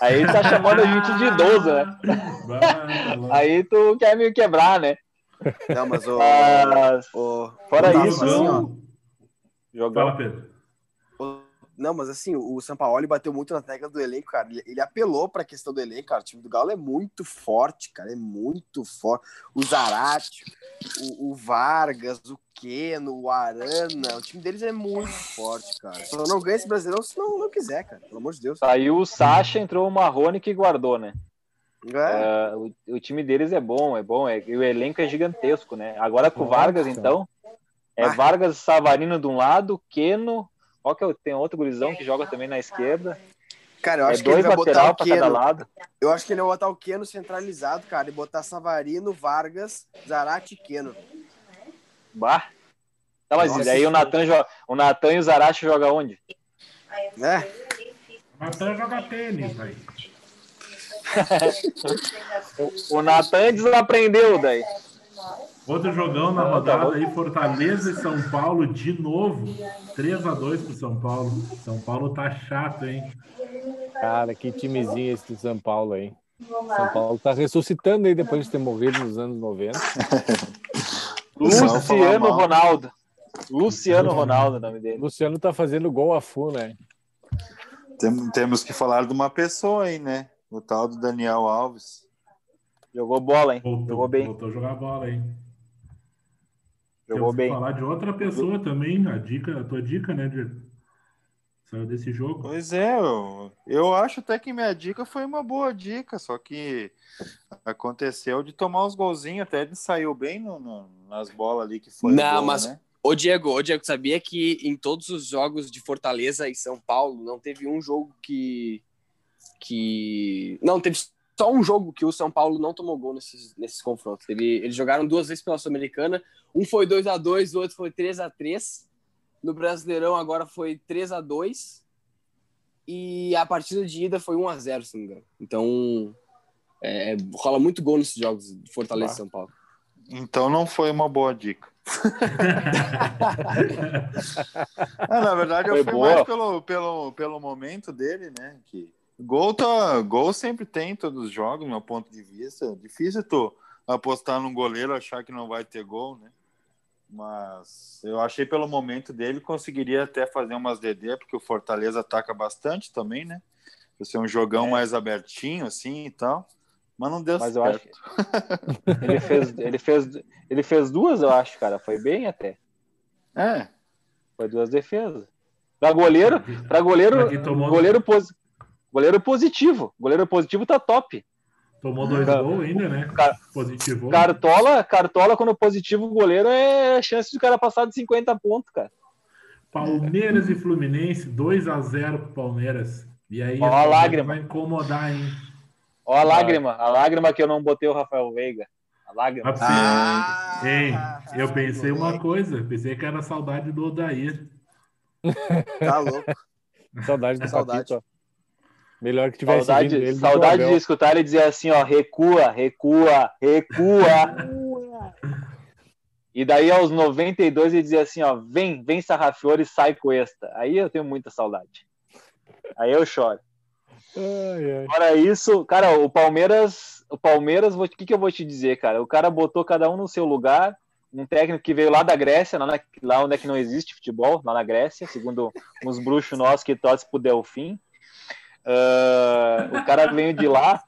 Aí tá chamando a gente de idoso, né? Aí tu quer me quebrar, né? Não, mas o. Mas, o- fora isso, assim, ó, jogão. Fala, Pedro. Não, mas assim, o Sampaoli bateu muito na tecla do elenco, cara. Ele, apelou pra questão do elenco, cara. O time do Galo é muito forte, cara. É muito forte. O Zarate, o, o Vargas, o Keno, o Arana. O time deles é muito forte, cara. Só não ganha esse brasileirão se não, não quiser, cara. Pelo amor de Deus. Saiu o Sacha, entrou o Marrone que guardou, né? É. É, o, o time deles é bom, é bom. É, e o elenco é gigantesco, né? Agora com o Vargas, então, é. Vargas e Savarino de um lado, Keno. Ó, que eu- tem outro gurizão que joga também na esquerda. Cara, eu É acho que ele vai botar o Keno. lado. Eu acho que ele vai botar o Keno centralizado, cara, e botar Savarino, Vargas, Zarate e Keno. Bah. Tá, mas Nossa, e daí o Natan, joga, o Natan e o Zarachi jogam onde? Né? Natan joga tênis, velho. O Natan desaprendeu daí. Outro jogão na Ah, tá rodada aí, Fortaleza e São Paulo de novo. 3x2 pro São Paulo. São Paulo tá chato, hein? Cara, que timezinho esse do São Paulo aí. São Paulo tá ressuscitando aí depois de ter morrido nos anos 90. Só falar Luciano. Ronaldo. Luciano Ronaldo, é o nome dele. Luciano tá fazendo gol a full, né? Tem- temos que falar de uma pessoa aí, né? O tal do Daniel Alves. Jogou bola, hein? Voltou, Jogou bem. voltou a jogar bola, hein? Jogou Temos bem. falar de outra pessoa também. A dica, a tua dica, né, Diego? Saiu desse jogo. Pois é, eu, eu acho até que minha dica foi uma boa dica, só que aconteceu de tomar uns golzinhos, até ele saiu bem no- no- nas bolas ali que foi. Não, gol, mas- né? Ô Diego, ô Diego, sabia que em todos os jogos de Fortaleza e São Paulo não teve um jogo que. que. Não, teve só um jogo que o São Paulo não tomou gol nesses, nesses confrontos. Ele- eles jogaram duas vezes pela Sul-Americana. Um foi 2 a 2 o outro foi 3 a 3 No Brasileirão agora foi 3 a 2 E a partida de ida foi 1 a 0 se não me engano. Então. é, rola muito gol nesses jogos de Fortaleza e São Paulo. Então não foi uma boa dica. É, na verdade, eu Foi fui boa. mais pelo, pelo, pelo momento dele, né? Que gol, tá, gol sempre tem em todos os jogos, do meu ponto de vista. Difícil tu apostar num goleiro achar que não vai ter gol, né? Mas eu achei pelo momento dele conseguiria até fazer umas DD, porque o Fortaleza ataca bastante também, né? Vai ser um jogão É. mais abertinho, assim e tal. Mas não deu Mas eu certo. acho que ele fez, ele fez, ele fez duas, eu acho, cara. Foi bem até. É, Foi duas defesas. Pra goleiro, para goleiro, Pra tomou, goleiro, posi- goleiro positivo. Goleiro positivo tá top. tomou dois gols ainda, né? cara- Positivo. Cartola, cartola quando positivo o goleiro é chance de o cara passar de 50 pontos, cara. Palmeiras e Fluminense, 2x0 pro Palmeiras. E aí, Ó a Palmeiras lágrima. vai incomodar, hein? Ó a lágrima, a lágrima que eu não botei o Rafael Veiga. A lágrima. Mas, Ah, Hein, eu pensei uma coisa, pensei que era saudade do Odair. Tá louco. Saudade do Saudade. Paquito. Melhor que tivesse Saudade, saudade de escutar ele dizer assim, ó, recua, recua, recua. e daí aos 92 ele dizia assim, ó, vem, vem Sarrafiore e sai com esta. Aí eu tenho muita saudade. Aí eu choro. Ai, ai. Fora isso, cara, o Palmeiras, o Palmeiras, o que, que eu vou te dizer, cara? O cara botou cada um no seu lugar, um técnico que veio lá da Grécia, lá, na- lá onde é que não existe futebol, lá na Grécia, segundo uns bruxos nossos que torcem pro Delfim. Ah, o cara veio de lá.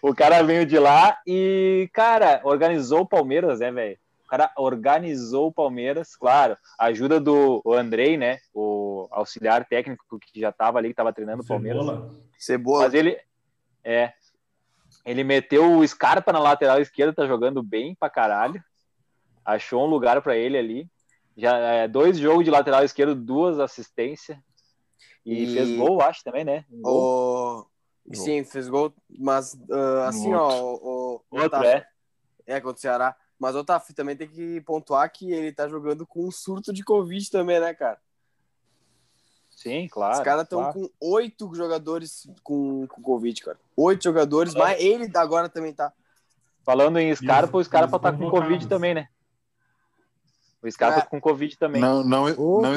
o cara veio de lá e, cara, organizou o Palmeiras, né, velho? O cara organizou o Palmeiras, claro, a ajuda do o Andrei, né? O auxiliar técnico que já tava ali, que tava treinando o Palmeiras. Cebola. Cebola. Mas ele é. Ele meteu o Scarpa na lateral esquerda, tá jogando bem pra caralho. Achou um lugar pra ele ali. Já é, dois jogos de lateral esquerdo, duas assistências. E, E- fez gol, acho também, né? Um gol. O... Sim, fez gol, mas ah, assim, Outro. ó, o, o, Outro, é. é contra o Ceará. Mas o Otávio também tem que pontuar que ele tá jogando com um surto de Covid também, né, cara? Sim, claro. Os caras estão claro. com oito jogadores com, com Covid, cara. Oito jogadores, É. mas ele agora também tá. Falando em Scarpa, o os- Scarpa tá com. Covid também, né? O Scarpa É. tá com Covid também. Não, não, Opa, não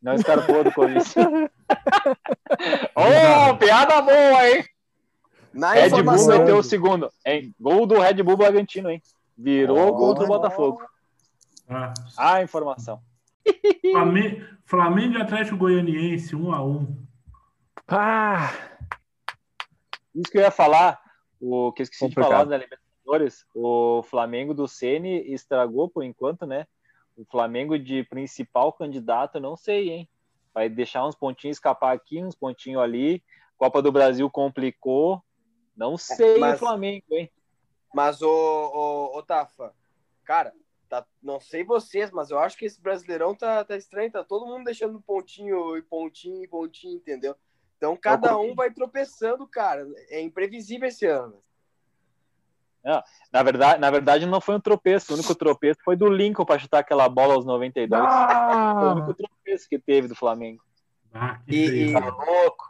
Não escarpou do Covid. Ô, piada boa, hein? Na Red Bull meteu o segundo. Hein? Gol do Red Bull Bragantino, hein? Virou Ó. gol do Botafogo. Ah, Ah, informação. Flamengo, Flamengo e Atlético Goianiense, 1 a 1 Ah, Isso que eu ia falar, o que eu esqueci Complicado. de falar da Libertadores, o Flamengo do Ceni estragou por enquanto, né? O Flamengo de principal candidato, eu não sei, hein? Vai deixar uns pontinhos escapar aqui, uns pontinhos ali. Copa do Brasil complicou. Não sei mas- o Flamengo, hein? Mas, ô, ô, ô Tafa, cara, tá, não sei vocês, mas eu acho que esse Brasileirão tá, tá estranho, tá todo mundo deixando pontinho e pontinho e pontinho, entendeu? Então cada um vai tropeçando, cara. É imprevisível esse ano. Na verdade, na verdade, não foi um tropeço. O único tropeço foi do Lincoln para chutar aquela bola aos 92. Foi o ah, único tropeço que teve do Flamengo. Ah, que E- e- Tá louco.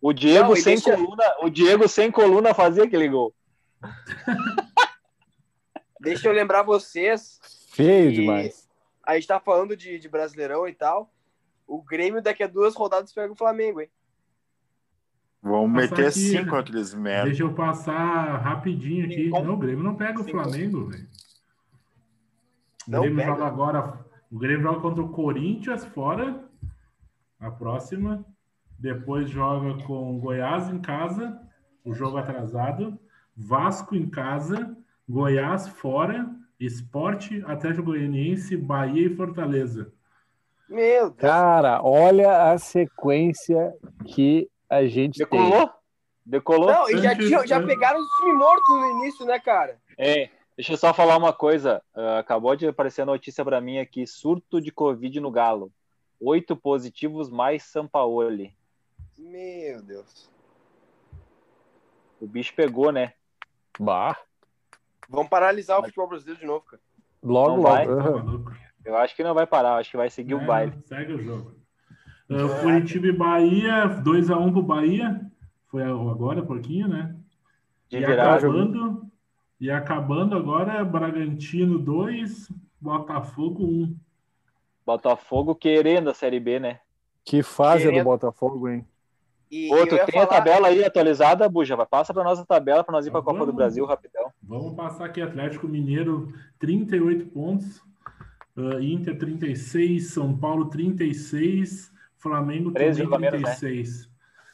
O Diego Não, sem deixa- coluna, o Diego sem coluna fazia aquele gol. Deixa eu lembrar vocês, feio demais. a gente tá falando de, de Brasileirão e tal. O Grêmio daqui a duas rodadas pega o Flamengo, hein? Vão Passar meter aqui, cinco né? aqueles merda. Deixa eu passar rapidinho aqui. Sim, Não, o Grêmio não pega o. Flamengo, velho. O Grêmio pega? joga agora. O Grêmio joga contra o Corinthians fora. A próxima. Depois joga com Goiás em casa. O jogo atrasado. Vasco em casa. Goiás fora. Esporte, Atlético Goianiense, Bahia e Fortaleza. Meu Deus. Cara, olha a sequência que a gente tem. Decolou? Decolou? Não, e já, tinha- já pegaram os time mortos no início, né, cara? É, deixa eu só falar uma coisa. Ah, acabou de aparecer a notícia para mim aqui: surto de Covid no Galo. Oito positivos mais Sampaoli. Meu Deus. O bicho pegou, né? Bah, Vamos paralisar o futebol brasileiro de novo, cara. logo, Não logo. maluco? Eu acho que não vai parar, acho que vai seguir o É, baile. Segue o jogo. Uh, Curitiba e Bahia, 2x1 pro Bahia. Foi agora, pouquinho, né? De E virar. acabando, e acabando agora, Bragantino 2, Botafogo 1. Botafogo querendo a Série B, né? Que fase é do Querendo- Botafogo, hein? E tu ia tem a falar- tabela aí atualizada, Buja? Vai, passa pra nossa tabela pra nós ir pra Tá Copa do. Brasil rapidão. Vamos passar aqui, Atlético Mineiro, 38 pontos. uh, Inter 36, São Paulo 36, Flamengo Três a menos, né? 36.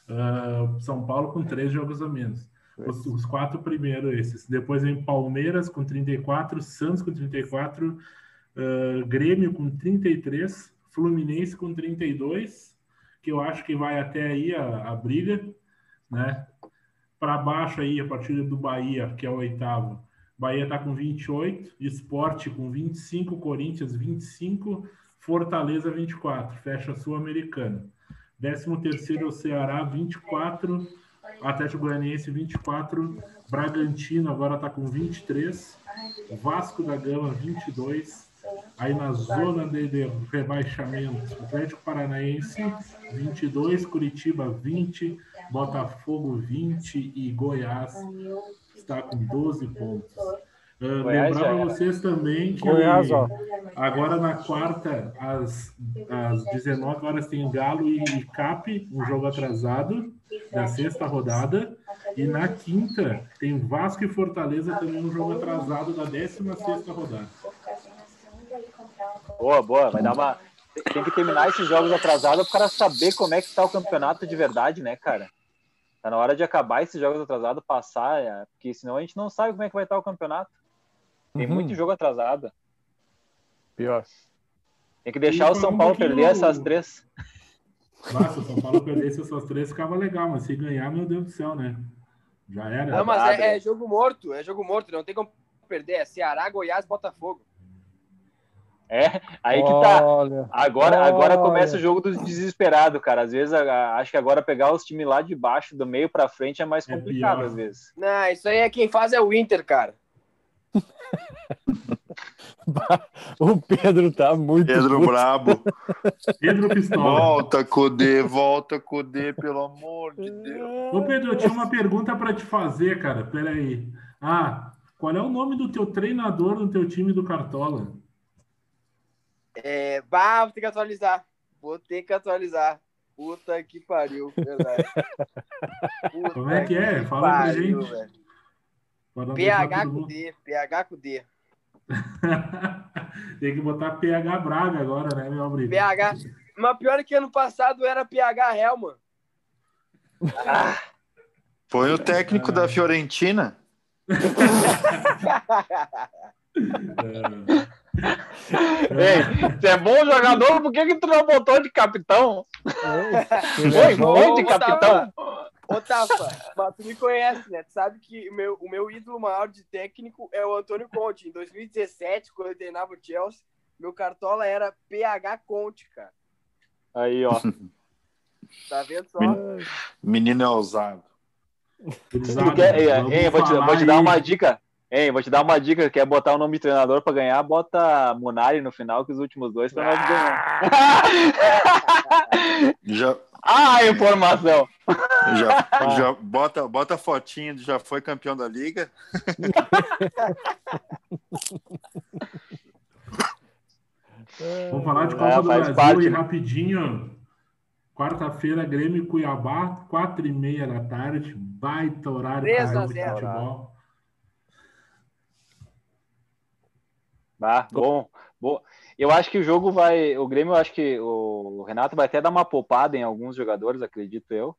Uh, São Paulo com três jogos a menos. Os, os quatro primeiros esses. Depois vem Palmeiras com 34, Santos com 34, uh, Grêmio com 33, Fluminense com 32, que eu acho que vai até aí a, a briga, né? Para baixo aí, a partir do Bahia, que é o oitavo. Bahia está com 28, Esporte com 25, Corinthians 25, Fortaleza 24, fecha Sul-Americana. 13 terceiro é o Ceará 24, Atlético Goianiense 24, Bragantino agora está com 23, Vasco da Gama 22, aí na zona de rebaixamento, Atlético Paranaense 22, Curitiba 20, Botafogo 20 e Goiás está com 12 pontos. Uh, Goiás lembrar para vocês também que Goiás, ó. agora na quarta, às, às 19 horas, tem Galo e, e Cap, um jogo atrasado da sexta rodada. E na quinta tem Vasco e Fortaleza também um jogo atrasado da 16 sexta rodada. Boa, boa. Vai dar uma. Tem que terminar esses jogos atrasados para o cara saber como é que tá o campeonato de verdade, né, cara? Tá na hora de acabar esses jogos atrasados, passar, é, porque senão a gente não sabe como é que vai estar o campeonato. Tem Uhum. muito jogo atrasado. Pior. Tem que deixar E o São um Paulo pouquinho- perder essas três. Nossa, o São Paulo perdesse essas três ficava legal, mas se ganhar, meu Deus do céu, né? Já era. Não, mas é, é jogo morto, é jogo morto, não tem como perder. É Ceará, Goiás, Botafogo. É, aí que tá. Olha. Agora, agora começa o jogo dos desesperados, cara. Às vezes acho que agora pegar os times lá de baixo, do meio pra frente, é mais É complicado, pior. às vezes. Não, isso aí é quem faz é o Inter, cara. O Pedro tá muito. Pedro puto. Brabo. Pedro Pistola. Volta, Cudê, volta, Cudê, pelo amor de Deus. Ô, Pedro, eu tinha uma pergunta para te fazer, cara. Peraí. Ah, qual é o nome do teu treinador no teu time do Cartola? É, bah, vou ter que atualizar. Vou ter que atualizar. Puta que pariu, verdade. Puta Como é que é? Fala pra pariu, gente. velho. PH com D, PH com D. Tem que botar PH Braga agora, né, meu amigo? PH. Mas pior é que ano passado era PH Helman. Põe o técnico da Fiorentina. Ei, você é bom jogador, por que, que tu não botou de capitão? Foi, é bom. foi de capitão. Ô, Tafa, mas tu me conhece, né? Tu sabe que o meu, o meu ídolo maior de técnico é o Antônio Conte. Em 2017, quando eu treinava o Chelsea, meu cartola era PH Conte, cara. Aí, ó. Tá vendo só? Men- Menino é ousado. Tu quer, ei, vamos ei, vou, te, vou te dar uma dica. Ei, vou te dar uma dica. Quer botar o nome de treinador pra ganhar? Bota Munari no final, que os últimos dois pra nós ganhar. Já, a informação. já, já bota, bota a fotinha de já foi campeão da liga. Vamos falar de É, Copa do faz Brasil parte, e né? rapidinho. Quarta-feira, Grêmio e Cuiabá, quatro e meia da tarde. Baita horário 3 a para o 0. futebol. Ah, bom, bom. Eu acho que o jogo vai. O Grêmio, eu acho que o Renato vai até dar uma poupada em alguns jogadores, acredito eu.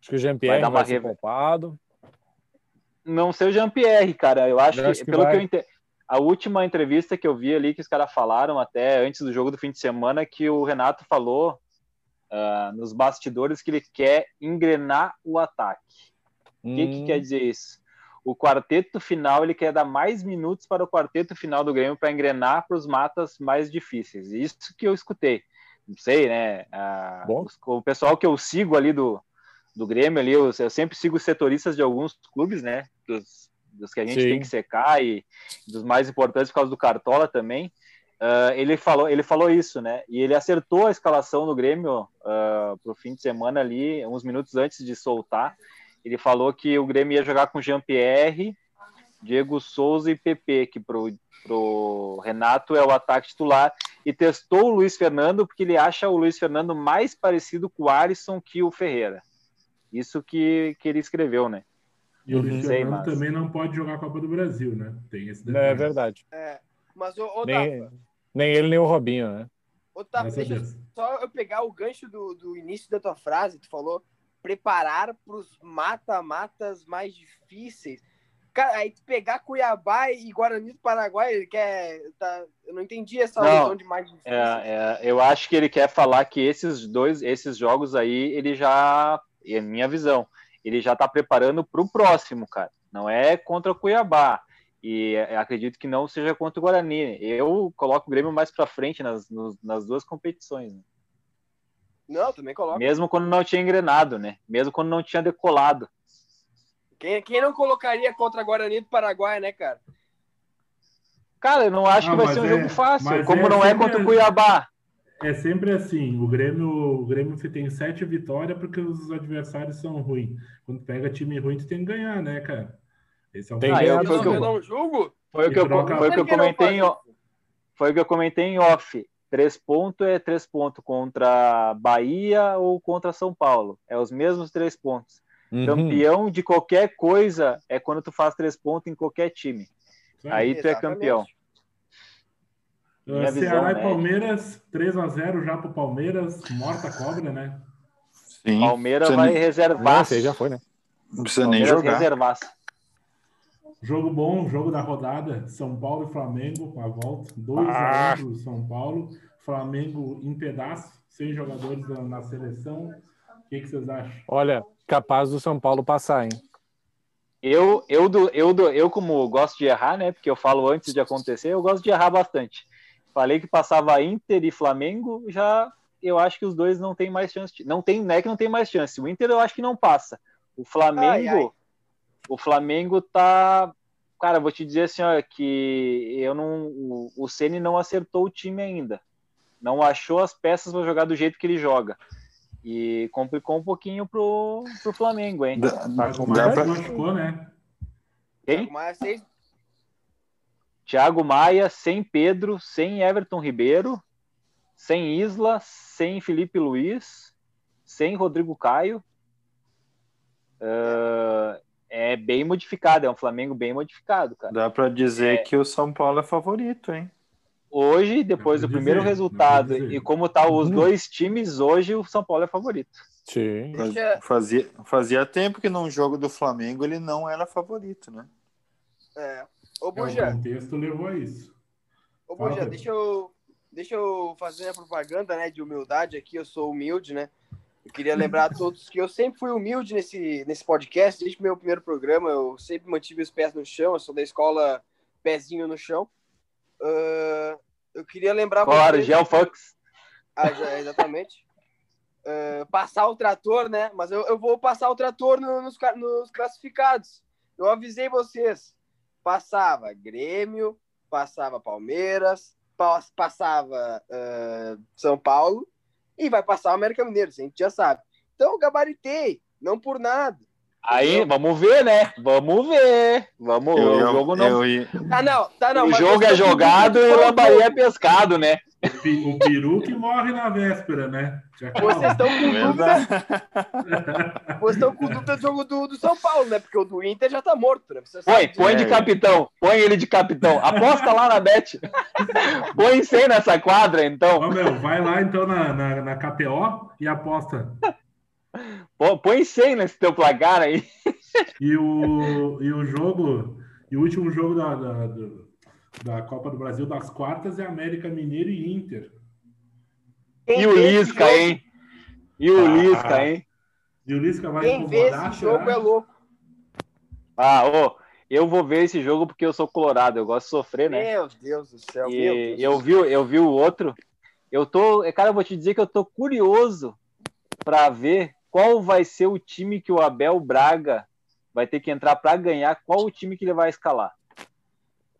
Acho que o Jean-Pierre Vai dar vai, uma ser reva- poupado. Não sei o Jean-Pierre, cara. Eu acho Eu que, acho que pelo vai. que eu entendi. A última entrevista que eu vi ali, que os caras falaram até antes do jogo do fim de semana, que o Renato falou ah, nos bastidores que ele quer engrenar o ataque. O que, que Hum, quer dizer isso? O quarteto final, ele quer dar mais minutos para o quarteto final do Grêmio para engrenar para os matas mais difíceis. Isso que eu escutei. Não sei, né? Ah, o pessoal que eu sigo ali do, do Grêmio, ali, eu, eu sempre sigo setoristas de alguns clubes, né? Dos, dos que a gente Sim. tem que secar e dos mais importantes por causa do Cartola também. Ah, ele, falou, ele falou isso, né? E ele acertou a escalação do Grêmio para o fim de semana ali, uns minutos antes de soltar. Ele falou que o Grêmio ia jogar com Jean-Pierre, Diego Souza e PP, que pro, pro Renato é o ataque titular. E testou o Luiz Fernando, porque ele acha o Luiz Fernando mais parecido com o Alisson que o Ferreira. Isso que, que ele escreveu, né? E o Luiz Fernando mas- também não pode jogar a Copa do Brasil, né? Tem esse É detalhe. verdade. É. Mas, ô, ô Nem, nem ele, nem o Robinho, né? ô, Tafa, Graças a deixa Deus. só eu pegar o gancho do, do início da tua frase. Tu falou preparar para os mata-matas mais difíceis. Cara, aí pegar Cuiabá e Guarani do Paraguai, ele quer. Tá, eu não entendi essa Não, de mais difícil. É, é, eu acho que ele quer falar que esses dois, esses jogos aí, ele já, é minha visão, ele já tá preparando para o próximo, cara. Não é contra o Cuiabá. E é, acredito que não seja contra o Guarani. Eu coloco o Grêmio mais para frente nas, nas duas competições. né? Não, também coloca. Mesmo quando não tinha engrenado, né? Mesmo quando não tinha decolado. Quem, quem não colocaria contra Guarani do Paraguai, né, cara? Cara, eu não acho Ah, que vai ser um é- jogo fácil, como é não é contra o Cuiabá. É sempre assim, o Grêmio, o Grêmio tem sete vitórias porque os adversários são ruins. Quando pega time ruim, tu tem que ganhar, né, cara? Esse é um Tem Ah, que ganhar Eu, foi o não, que eu- eu não julgo. Foi o que eu, troca- foi o que eu Por que não comentei foi o que eu comentei em off. Três pontos é três pontos contra Bahia ou contra São Paulo. É os mesmos três pontos. Uhum. Campeão de qualquer coisa é quando tu faz três pontos em qualquer time. Isso Aí tu é campeão. Uh, minha visão, Ceará e né? Palmeiras, 3x0 já pro Palmeiras, morta a cobra, né? Sim. Palmeiras vai nem- reservar. Ah, esse aí já foi, né? Não precisa nem Palmeiras jogar. reservar. Jogo bom, jogo da rodada, São Paulo e Flamengo com a volta, 2x1 Ah. pro São Paulo, Flamengo em pedaço, sem jogadores na, na seleção. O que, que vocês acham? Olha, capaz do São Paulo passar, hein? Eu, eu, do, eu, do, eu, como gosto de errar, né? Porque eu falo antes de acontecer, eu gosto de errar bastante. Falei que passava Inter e Flamengo, já eu acho que os dois não tem mais chance. de- Não tem, não é que não tem mais chance. O Inter eu acho que não passa. O Flamengo, Ai, ai. O Flamengo tá. Cara, vou te dizer assim, ó, que eu não. O, o Ceni não acertou o time ainda. Não achou as peças para jogar do jeito que ele joga. E complicou um pouquinho pro, pro Flamengo, hein? Dá- Mas o dá Maia pra- machucou, né? Quem? Thiago Maia, sem Pedro, sem Everton Ribeiro, sem Isla, sem Felipe Luiz, sem Rodrigo Caio. Ah, é bem modificado, é um Flamengo bem modificado, cara. Dá pra dizer É. que o São Paulo é favorito, hein? Hoje, depois do pra primeiro dizer, resultado dizer. e como tá os Uhum. dois times, hoje o São Paulo é favorito. Sim. deixa, Fazia, fazia tempo que num jogo do Flamengo ele não era favorito, né? é. Ô, É, o contexto levou a isso. Ô, Pedro. deixa eu, deixa eu fazer a propaganda né, de humildade aqui. Eu sou humilde, né? Eu queria lembrar a todos que eu sempre fui humilde nesse, nesse podcast, desde o meu primeiro programa. Eu sempre mantive os pés no chão. Eu sou da escola Pezinho no Chão. Ah, eu queria lembrar Claro, vocês- Gel Fox. Ah, já, exatamente. Ah, passar o trator, né? Mas eu, eu vou passar o trator no- nos, nos classificados. Eu avisei vocês. Passava Grêmio, passava Palmeiras, pa- passava ah, São Paulo e vai passar o América Mineiro, isso a gente já sabe. Então eu gabaritei, não por nada. Aí, vamos ver, né? Vamos ver. Vamos, Eu- o eu- jogo não. eu ia- Tá, não, tá, não. o jogo eu é jogado e o lambaria é pescado, né? O, pi- o peru que morre na véspera, né? Já Vocês estão com dúvida, Verdade. vocês estão com dúvida do jogo do, do São Paulo, né? Porque o do Inter já tá morto, né? Você Põe, põe de É. capitão. Põe ele de capitão. Aposta lá na Bet. Põe 100 nessa quadra, então. Ó, meu, vai lá então na, na, na KTO e aposta. Pô, Põe 100 nesse teu placar aí. E o, e o jogo, e o último jogo da, da, do- da Copa do Brasil das quartas é América Mineiro e Inter. E o Lisca, hein? E o Ah. Lisca, hein? E o Lisca vai Quem vê esse jogo é louco. Ah, ô, eu vou ver esse jogo porque eu sou colorado, eu gosto de sofrer, né? Meu Deus do céu, meu E Deus. eu vi, eu vi o outro. Eu tô, cara, eu vou te dizer que eu tô curioso para ver qual vai ser o time que o Abel Braga vai ter que entrar para ganhar, qual o time que ele vai escalar.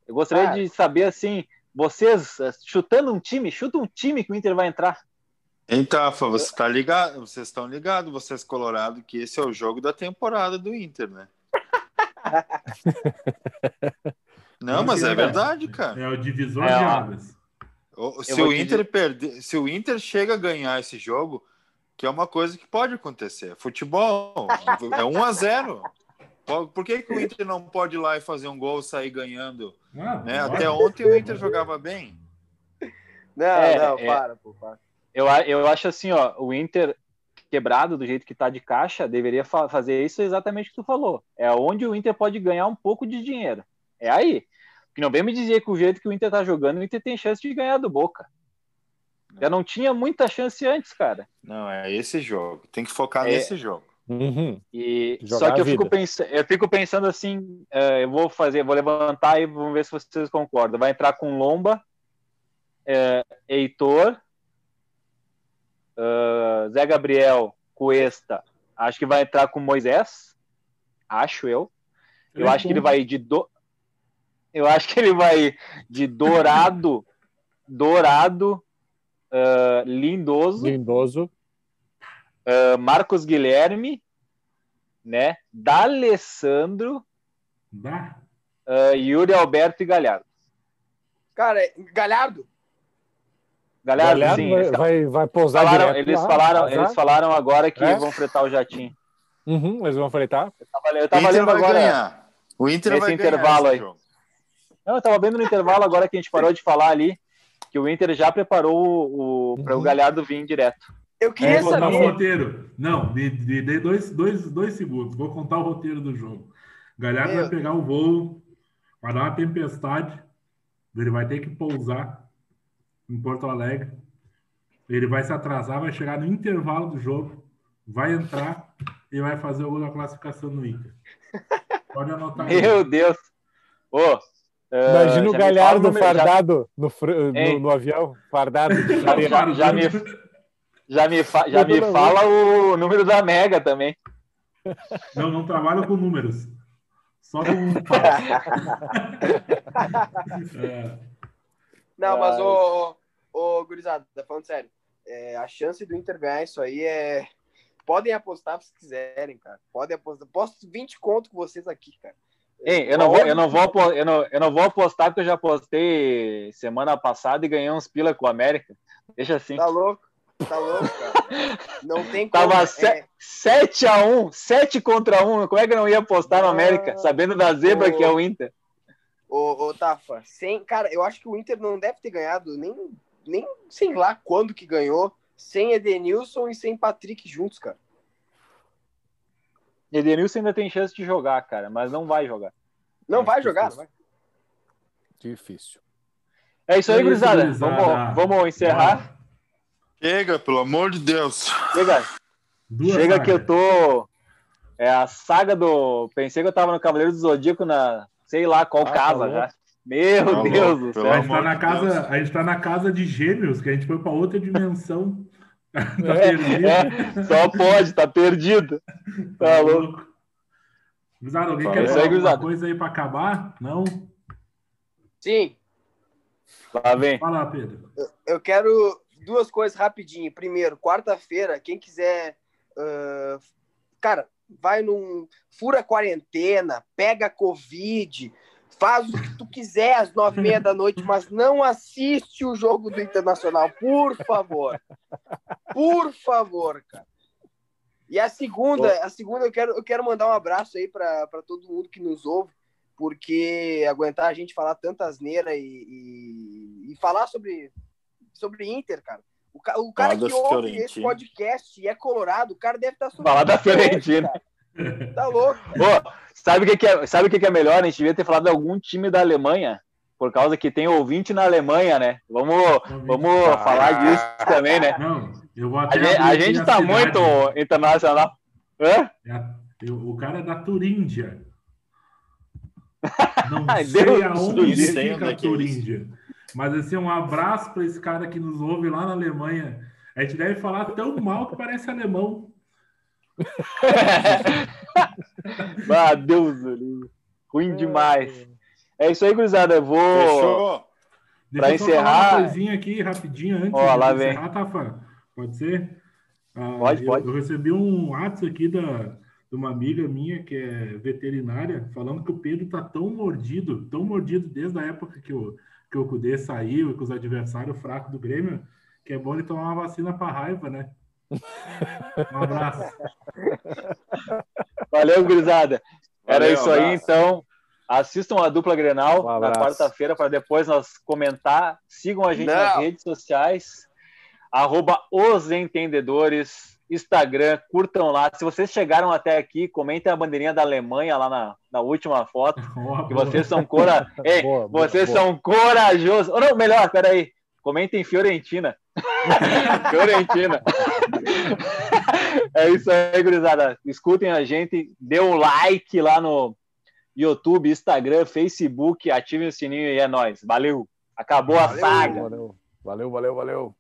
Eu gostaria Cara. de saber assim, vocês eh, chutando um time, chuta um time que o Inter vai entrar. Então, você tá ligado? Vocês estão ligados, vocês Colorado, que esse é o jogo da temporada do Inter, né? Não, mas é verdade, cara. É o divisor É, de águas. Se o te Inter perder, se o Inter chega a ganhar esse jogo, que é uma coisa que pode acontecer. Futebol é 1 a 0. Por que, que o Inter não pode ir lá e fazer um gol e sair ganhando? Ah, Né? Até ontem o Inter jogava bem. Não, É, não, é. para, pô, para. Eu, eu acho assim, ó, o Inter quebrado do jeito que tá de caixa, deveria fa- fazer isso exatamente o que tu falou. É onde o Inter pode ganhar um pouco de dinheiro. É aí. Que não vem me dizer que o jeito que o Inter tá jogando, o Inter tem chance de ganhar do Boca. Já não tinha muita chance antes, cara. Não, é esse jogo. Tem que focar É. nesse jogo. Uhum. E Jogar só que eu fico, pensa, eu fico pensando assim, eh, eu vou fazer, vou levantar e vamos ver se vocês concordam. Vai entrar com Lomba, eh, Heitor, ah, Zé Gabriel, Cuesta. Acho que vai entrar com Moisés. Acho eu. Eu acho que ele vai de do... Eu acho que ele vai de Dourado, Dourado, ah, Lindoso. Lindoso. Uh, Marcos Guilherme, né? D'Alessandro, Dá. uh, Yuri Alberto e Galhardo. Cara, é- Galhardo? Galhardo, Galhardo sim. vai, Eles, vai, vai pousar falaram, direto eles lá, falaram, eles falaram agora que É? vão fretar o jatinho. Uhum, eles vão fretar. Eu tava, eu O tava Inter lendo vai agora. ganhar. O Inter nesse vai ganhar intervalo esse aí. jogo. Não, eu tava vendo no intervalo agora que a gente parou de falar ali que o Inter já preparou o, para o Uhum. Galhardo vir direto. Eu queria Vou contar o saber. roteiro. Não, me, me dê dois, dois, dois segundos. Vou contar o roteiro do jogo. Galhardo Meu. vai pegar o voo, vai dar uma tempestade. Ele vai ter que pousar em Porto Alegre. Ele vai se atrasar, vai chegar no intervalo do jogo, vai entrar e vai fazer o gol da classificação no Inter. Pode anotar aí. Meu Deus. Ô, uh, Imagina o Galhardo número- já- fardado no, no, no avião, fardado de Já, já, já me, já me, fa- já me fala o número da Mega também. Não, não trabalho com números. Só com é, Não, mas ô, ô gurizada, falando sério, é, a chance do Inter ganhar isso aí é. Podem apostar se quiserem, cara. Podem apostar. Posto 20 conto com vocês aqui, cara. Hein, eu, não vou, eu, não vou, eu, não, eu não vou apostar porque eu já apostei semana passada e ganhei uns pila com o América. Deixa assim. Tá louco? Tá louco, cara. Não tem como. Tava é, se- 7 a 1 7 contra 1 Como é que eu não ia apostar no América, sabendo da zebra ô. que é o Inter? Ô, ô, Tafa, sem, cara, eu acho que o Inter não deve ter ganhado nem, nem sei lá quando que ganhou, sem Edenilson e sem Patrick juntos, cara. Edenilson ainda tem chance de jogar, cara, mas não vai jogar. Não É vai jogar, difícil. vai. Difícil. É isso aí, É gurizada. Vamos, vamos encerrar. Chega, pelo amor de Deus. Chega, Duas chega que eu tô. É a saga do. Pensei que eu tava no Cavaleiro do Zodíaco na sei lá qual Ah, casa tá já. Meu Tá Deus louco, do céu. A gente, tá na casa, Deus. a gente tá na casa de gêmeos, que a gente foi para outra dimensão. tá É, perdido. é, só pode, tá perdido. Tá louco. Gurizada, alguém É quer falar alguma coisa aí para acabar? Não? Sim, Lá vem. Fala, Pedro. eu quero duas coisas rapidinho. Primeiro, quarta-feira, quem quiser. ah, cara, vai num. Fura quarentena, pega Covid, faz o que tu quiser às nove e meia da noite, mas não assiste o jogo do Internacional, por favor. Por favor, cara. E a segunda, a segunda eu quero, eu quero mandar um abraço aí para todo mundo que nos ouve, porque aguentar a gente falar tanta asneira e, e, e falar sobre, sobre Inter, cara. O, ca- o cara Falar que ouve Fiorentina. esse podcast e é colorado, o cara deve estar sobre Falar da Fiorentina. Tá louco. Ô, sabe o que, que é, sabe o que, que é melhor? A gente devia ter falado de algum time da Alemanha, por causa que tem ouvinte naAlemanha, né? Vamos, vamos Ah. falar disso também, né? Não, eu vou A até. gente, a abrir aqui gente tá cidade. muito internacional. Hã? É a- eu- o cara é da Turíndia. Não sei Deus aonde fica que é Turíndia. Mas assim, um abraço para esse cara que nos ouve lá na Alemanha. A gente deve falar tão mal que parece alemão. ah, Deus, do ruim demais. É isso aí, gurizada. Eu vou. Eu falar encerrar- uma coisinha aqui rapidinho antes Ó, de lá vem. encerrar, Tafa. Pode ser? Ah, Pode, eu, pode. Eu recebi um WhatsApp aqui da, de uma amiga minha que é veterinária, falando que o Pedro tá tão mordido, tão mordido desde a época que o, que o Cudê saiu e com os adversários fracos do Grêmio, que é bom ele tomar uma vacina para raiva, né? Um abraço. Valeu, gurizada. Era Valeu, isso aí, abraço. então. Assistam a dupla Grenal Um na quarta-feira para depois nós comentar. Sigam a gente nas Não. redes sociais. Arroba os entendedores. Instagram, curtam lá. Se vocês chegaram até aqui, comentem a bandeirinha da Alemanha lá na, na última foto. Ó, Que vocês são cora... Ei, Boa, boa, vocês boa. são corajosos. Ou não, melhor, peraí. Comentem Fiorentina. Fiorentina. é isso aí, gurizada. Escutem a gente, dê um like lá no YouTube, Instagram, Facebook, ativem o sininho e é nóis. Valeu. Acabou a Valeu. saga. Valeu, valeu, valeu, valeu.